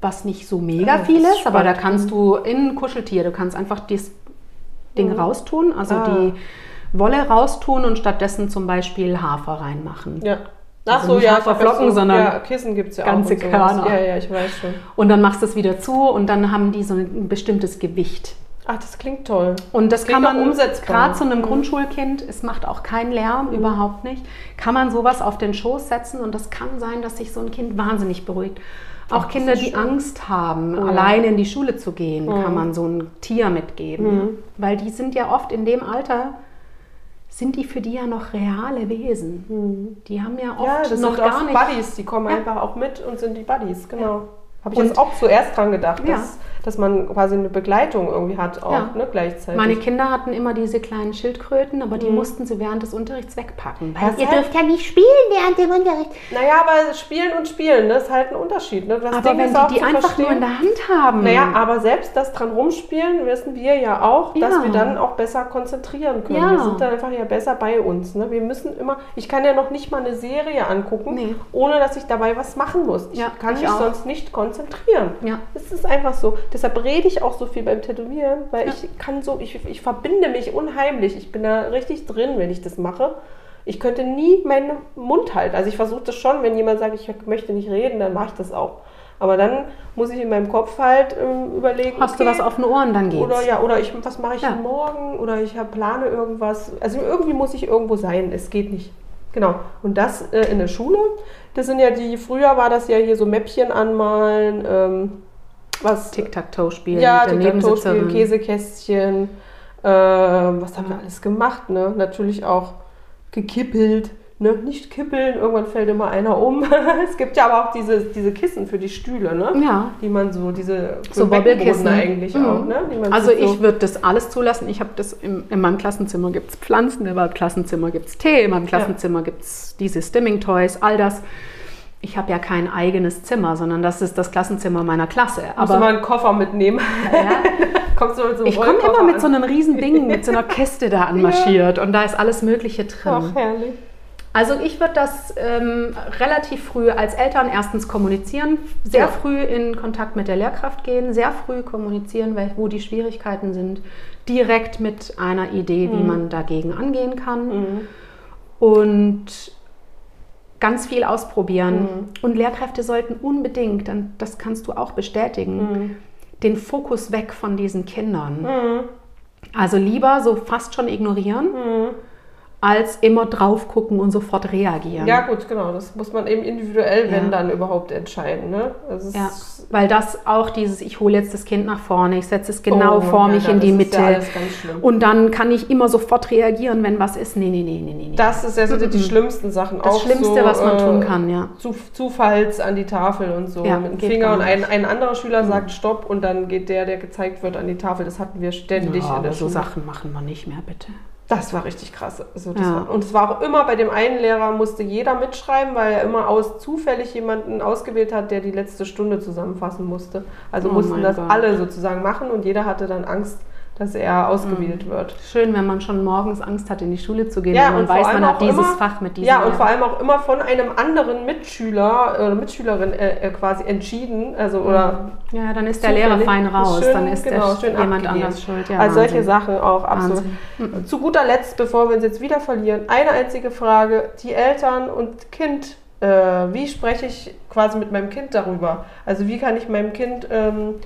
was nicht so mega Ah, viel ist, ist aber da kannst du in ein Kuscheltier, du kannst einfach das Ding raustun, also Ah. die Wolle raustun und stattdessen zum Beispiel Hafer reinmachen. Ja. Ach Also so, nicht ja, Haferflocken, so, sondern ja, Kissen gibt es ja ganze auch. Körner. Ja, ja, ich weiß schon. Und dann machst du es wieder zu und dann haben die so ein bestimmtes Gewicht. Ach, das klingt toll. Und das Klingt kann man gerade zu einem Mhm. Grundschulkind, es macht auch keinen Lärm, überhaupt nicht, kann man sowas auf den Schoß setzen und das kann sein, dass sich so ein Kind wahnsinnig beruhigt. Auch das Kinder, die schön. Angst haben, ja. alleine in die Schule zu gehen, kann man so ein Tier mitgeben. Mhm. Weil die sind ja oft in dem Alter, sind die für die ja noch reale Wesen. Die haben ja oft. Ja, das noch sind gar auch nicht. Buddies, die kommen Ja. einfach auch mit und sind die Buddies, genau. Habe ich Und- jetzt auch zuerst dran gedacht, Ja. dass, dass man quasi eine Begleitung irgendwie hat, auch Ja. ne, gleichzeitig. Meine Kinder hatten immer diese kleinen Schildkröten, aber die mussten sie während des Unterrichts wegpacken. Weil ihr halt- dürft ja nicht spielen während dem Unterricht. naja, aber spielen und spielen, das ist halt ein Unterschied. Ne? Das Aber Ding wenn ist die die einfach verstehen- nur in der Hand haben. Naja, aber selbst das dran rumspielen, wissen wir ja auch, dass Ja. wir dann auch besser konzentrieren können. Ja. Wir sind dann einfach ja besser bei uns. Ne? Wir müssen immer, ich kann ja noch nicht mal eine Serie angucken, Nee. ohne dass ich dabei was machen muss. Ich Ja, kann ich mich sonst nicht konzentrieren. Ja. Es ist einfach so. Deshalb rede ich auch so viel beim Tätowieren, weil Ja. ich kann so, ich, ich verbinde mich unheimlich. Ich bin da richtig drin, wenn ich das mache. Ich könnte nie meinen Mund halten. Also ich versuche das schon, wenn jemand sagt, ich möchte nicht reden, dann mache ich das auch. Aber dann muss ich in meinem Kopf halt ähm, überlegen. Hast du was auf den Ohren, dann geht's. Oder ja, oder ich, was mache ich Ja. morgen? Oder ich hab, plane irgendwas. Also irgendwie muss ich irgendwo sein. Es geht nicht. Genau. Und das äh, in der Schule. Das sind ja die, früher war das ja hier so Mäppchen anmalen, ähm, was Tic-Tac-Toe spielen ja, Tic-Tac-Toe-Spiel, Nebensitzerin. Käsekästchen, ähm, was haben wir alles gemacht, ne? Natürlich auch gekippelt, ne? Nicht kippeln, irgendwann fällt immer einer um. es gibt ja aber auch diese, diese Kissen für die Stühle, ne? Ja. Die man so, diese So Wobbelkissen. eigentlich Mhm. auch, ne? Also so, ich würde das alles zulassen. Ich habe das im, in meinem Klassenzimmer gibt es Pflanzen, in meinem Klassenzimmer gibt es Tee, in meinem Klassenzimmer gibt es diese Stimming Toys, all das. Ich habe ja kein eigenes Zimmer, sondern das ist das Klassenzimmer meiner Klasse. musst du mal einen Koffer mitnehmen. ja, Kommst du mit so ich komme immer mit an. so einem riesen Ding, mit so einer Kiste da anmarschiert und da ist alles Mögliche drin. Ach, herrlich. Also ich würde das ähm, relativ früh als Eltern erstens kommunizieren, sehr Ja. früh in Kontakt mit der Lehrkraft gehen, sehr früh kommunizieren, wo die Schwierigkeiten sind, direkt mit einer Idee, wie man dagegen angehen kann Mhm. und ganz viel ausprobieren. Und Lehrkräfte sollten unbedingt, dann, das kannst du auch bestätigen, den Fokus weg von diesen Kindern. Mhm. Also lieber so fast schon ignorieren, als immer drauf gucken und sofort reagieren. Ja, gut, genau. Das muss man eben individuell, wenn Ja. dann überhaupt entscheiden. Ne? Ja, weil das auch dieses, ich hole jetzt das Kind nach vorne, ich setze es genau Oh, vor ja, mich in die Mitte ja und dann kann ich immer sofort reagieren, wenn was ist. Nee, nee, nee, nee, nee. Das ist ja so die, die schlimmsten Sachen. Das auch Schlimmste, so, was man äh, tun kann, ja. Zu, Zufalls an die Tafel und so Ja, mit dem Finger und ein, ein anderer Schüler sagt Stopp und dann geht der, der gezeigt wird, an die Tafel. Das hatten wir ständig ja, in aber der so Schule. Sachen machen wir nicht mehr, bitte. Das war richtig krass. Also Ja. war, und es war auch immer bei dem einen Lehrer, musste jeder mitschreiben, weil er immer aus zufällig jemanden ausgewählt hat, der die letzte Stunde zusammenfassen musste. Also Oh mussten das Gott. alle sozusagen machen und jeder hatte dann Angst, dass er ausgewählt wird. Schön, wenn man schon morgens Angst hat, in die Schule zu gehen, Ja, und vor weiß, man hat auch dieses immer- Fach mit diesem Ja, und Lehrer. vor allem auch immer von einem anderen Mitschüler oder Mitschülerin äh, äh, quasi entschieden. Also, oder Ja, dann ist der Lehrer fein raus, Schön, dann ist genau, der schön jemand abgegeben. anders schuld. Ja, also solche. Sachen auch absolut. Wahnsinn. Zu guter Letzt, bevor wir uns jetzt wieder verlieren, eine einzige Frage. Die Eltern und Kind, äh, wie spreche ich quasi mit meinem Kind darüber? Also wie kann ich meinem Kind, ähm,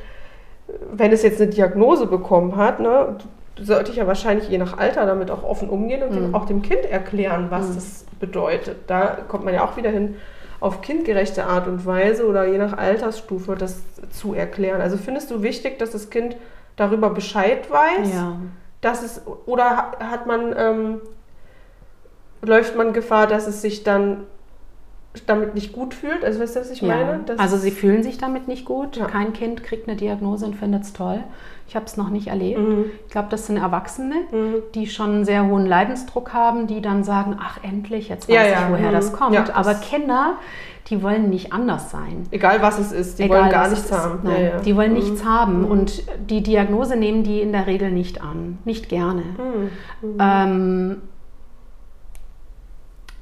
wenn es jetzt eine Diagnose bekommen hat, ne, sollte ich ja wahrscheinlich je nach Alter damit auch offen umgehen und Mhm. auch dem Kind erklären, was das bedeutet. Da kommt man ja auch wieder hin, auf kindgerechte Art und Weise oder je nach Altersstufe das zu erklären. Also findest du wichtig, dass das Kind darüber Bescheid weiß? Ja. dass es oder ha- hat man ähm, läuft man Gefahr, dass es sich dann damit nicht gut fühlt. Also weißt du, was ich Ja. meine? Das- Also sie fühlen sich damit nicht gut. Ja. Kein Kind kriegt eine Diagnose und findet es toll. Ich habe es noch nicht erlebt. Mhm. Ich glaube, das sind Erwachsene, die schon einen sehr hohen Leidensdruck haben, die dann sagen, ach endlich, jetzt weiß Ja, ich, ja. woher Mhm. das kommt. Ja, Aber das- Kinder, die wollen nicht anders sein. Egal was es ist, die Egal, wollen gar was nichts haben. Nein, Ja, ja. Die wollen Mhm. nichts haben und die Diagnose nehmen die in der Regel nicht an, nicht gerne. Mhm. Ähm,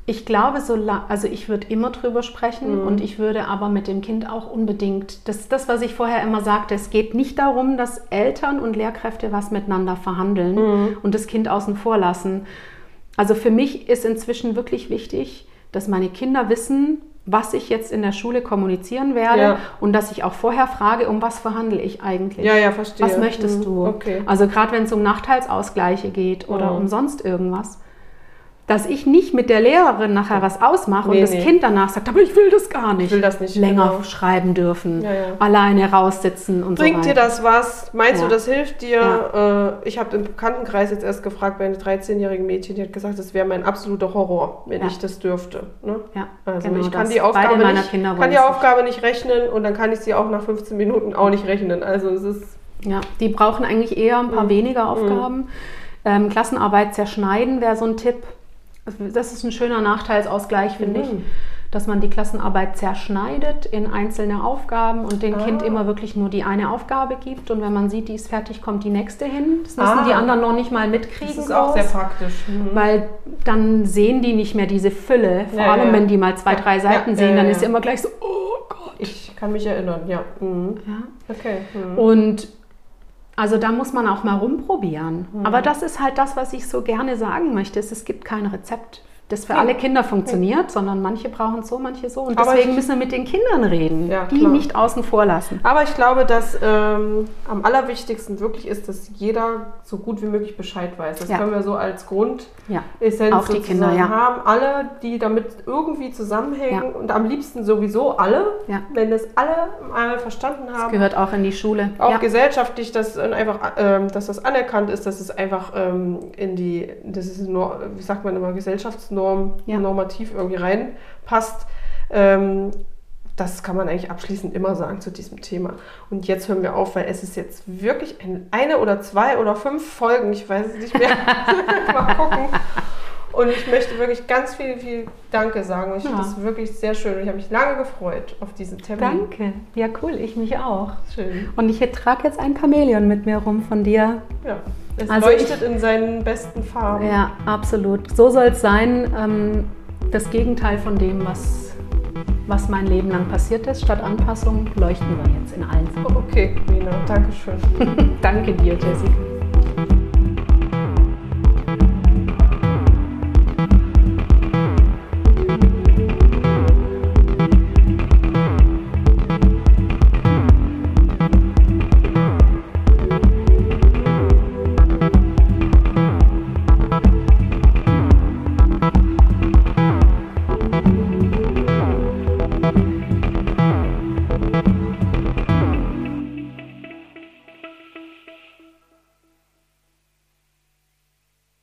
ich glaube, so la- also ich würde immer drüber sprechen Mhm. und ich würde aber mit dem Kind auch unbedingt, das ist das, was ich vorher immer sagte, es geht nicht darum, dass Eltern und Lehrkräfte was miteinander verhandeln Mhm. und das Kind außen vor lassen. Also für mich ist inzwischen wirklich wichtig, dass meine Kinder wissen, was ich jetzt in der Schule kommunizieren werde Ja. und dass ich auch vorher frage, um was verhandle ich eigentlich? Ja, ja, verstehe. Was möchtest Mhm. du? Okay. Also gerade wenn es um Nachteilsausgleiche geht oder Mhm. um sonst irgendwas. Dass ich nicht mit der Lehrerin nachher was ausmache Nee, und das nee. Kind danach sagt, aber ich will das gar nicht. Ich will das nicht, Länger genau. schreiben dürfen, Ja, ja. alleine raussitzen und Bringt so dir weiter. das was? Meinst Ja. du, das hilft dir? Äh, ich habe im Bekanntenkreis jetzt erst gefragt bei einem 13-jährigen Mädchen, die hat gesagt, das wäre mein absoluter Horror, wenn ich das dürfte. Ne? Ja, Also genau ich kann die Aufgabe nicht, kann die Aufgabe nicht rechnen und dann kann ich sie auch nach 15 Minuten auch nicht rechnen. Also es ist Ja, die brauchen eigentlich eher ein paar Mhm. weniger Aufgaben. Ähm, Klassenarbeit zerschneiden wäre so ein Tipp. Das ist ein schöner Nachteilsausgleich, finde ich. Mhm. Dass man die Klassenarbeit zerschneidet in einzelne Aufgaben und dem Ah. Kind immer wirklich nur die eine Aufgabe gibt. Und wenn man sieht, die ist fertig, kommt die nächste hin. Das müssen Ah. die anderen noch nicht mal mitkriegen. das ist auch sehr groß. praktisch. Mhm. Weil dann sehen die nicht mehr diese Fülle. Vor Ja, allem, ja. wenn die mal zwei, drei Ja, Seiten ja, sehen, ja, dann ja. ist immer gleich so, oh Gott. Ich kann mich erinnern, ja. Mhm. Ja. Okay. Mhm. Und also da muss man auch mal rumprobieren. Mhm. Aber das ist halt das, was ich so gerne sagen möchte. Es, es gibt kein Rezept, das für Nee. alle Kinder funktioniert, sondern manche brauchen es so, manche so. Und Aber deswegen ich- müssen wir mit den Kindern reden, Ja, die klar. nicht außen vor lassen. Aber ich glaube, dass ähm, am allerwichtigsten wirklich ist, dass jeder so gut wie möglich Bescheid weiß. Das Ja. können wir so als Grundessenz Ja. Auch die Kinder, ja. haben. Alle, die damit irgendwie zusammenhängen Ja. und am liebsten sowieso alle, Ja. wenn das alle mal verstanden Das haben. gehört auch in die Schule. Auch ja. gesellschaftlich, dass einfach, ähm, dass das anerkannt ist, dass es einfach ähm, in die, das ist Nor wie sagt man immer, Gesellschaftsnorm, Ja. normativ irgendwie reinpasst. Ähm, das kann man eigentlich abschließend immer sagen zu diesem Thema. Und jetzt hören wir auf, weil es ist jetzt wirklich ein, eine oder zwei oder fünf Folgen, ich weiß es nicht mehr. Mal gucken. Und ich möchte wirklich ganz viel, viel Danke sagen. Ich finde Ja. das wirklich sehr schön. Und ich habe mich lange gefreut auf diesen Termin. Danke. Ja, cool. Ich mich auch. Schön. Und ich trage jetzt ein Chamäleon mit mir rum von dir. Ja, es Also leuchtet in seinen besten Farben. Ja, absolut. So soll es sein. Ähm, das Gegenteil von dem, was, was mein Leben lang passiert ist. Statt Anpassung leuchten wir jetzt in allen Farben. Okay, Nina, danke schön. Danke dir, Jessica.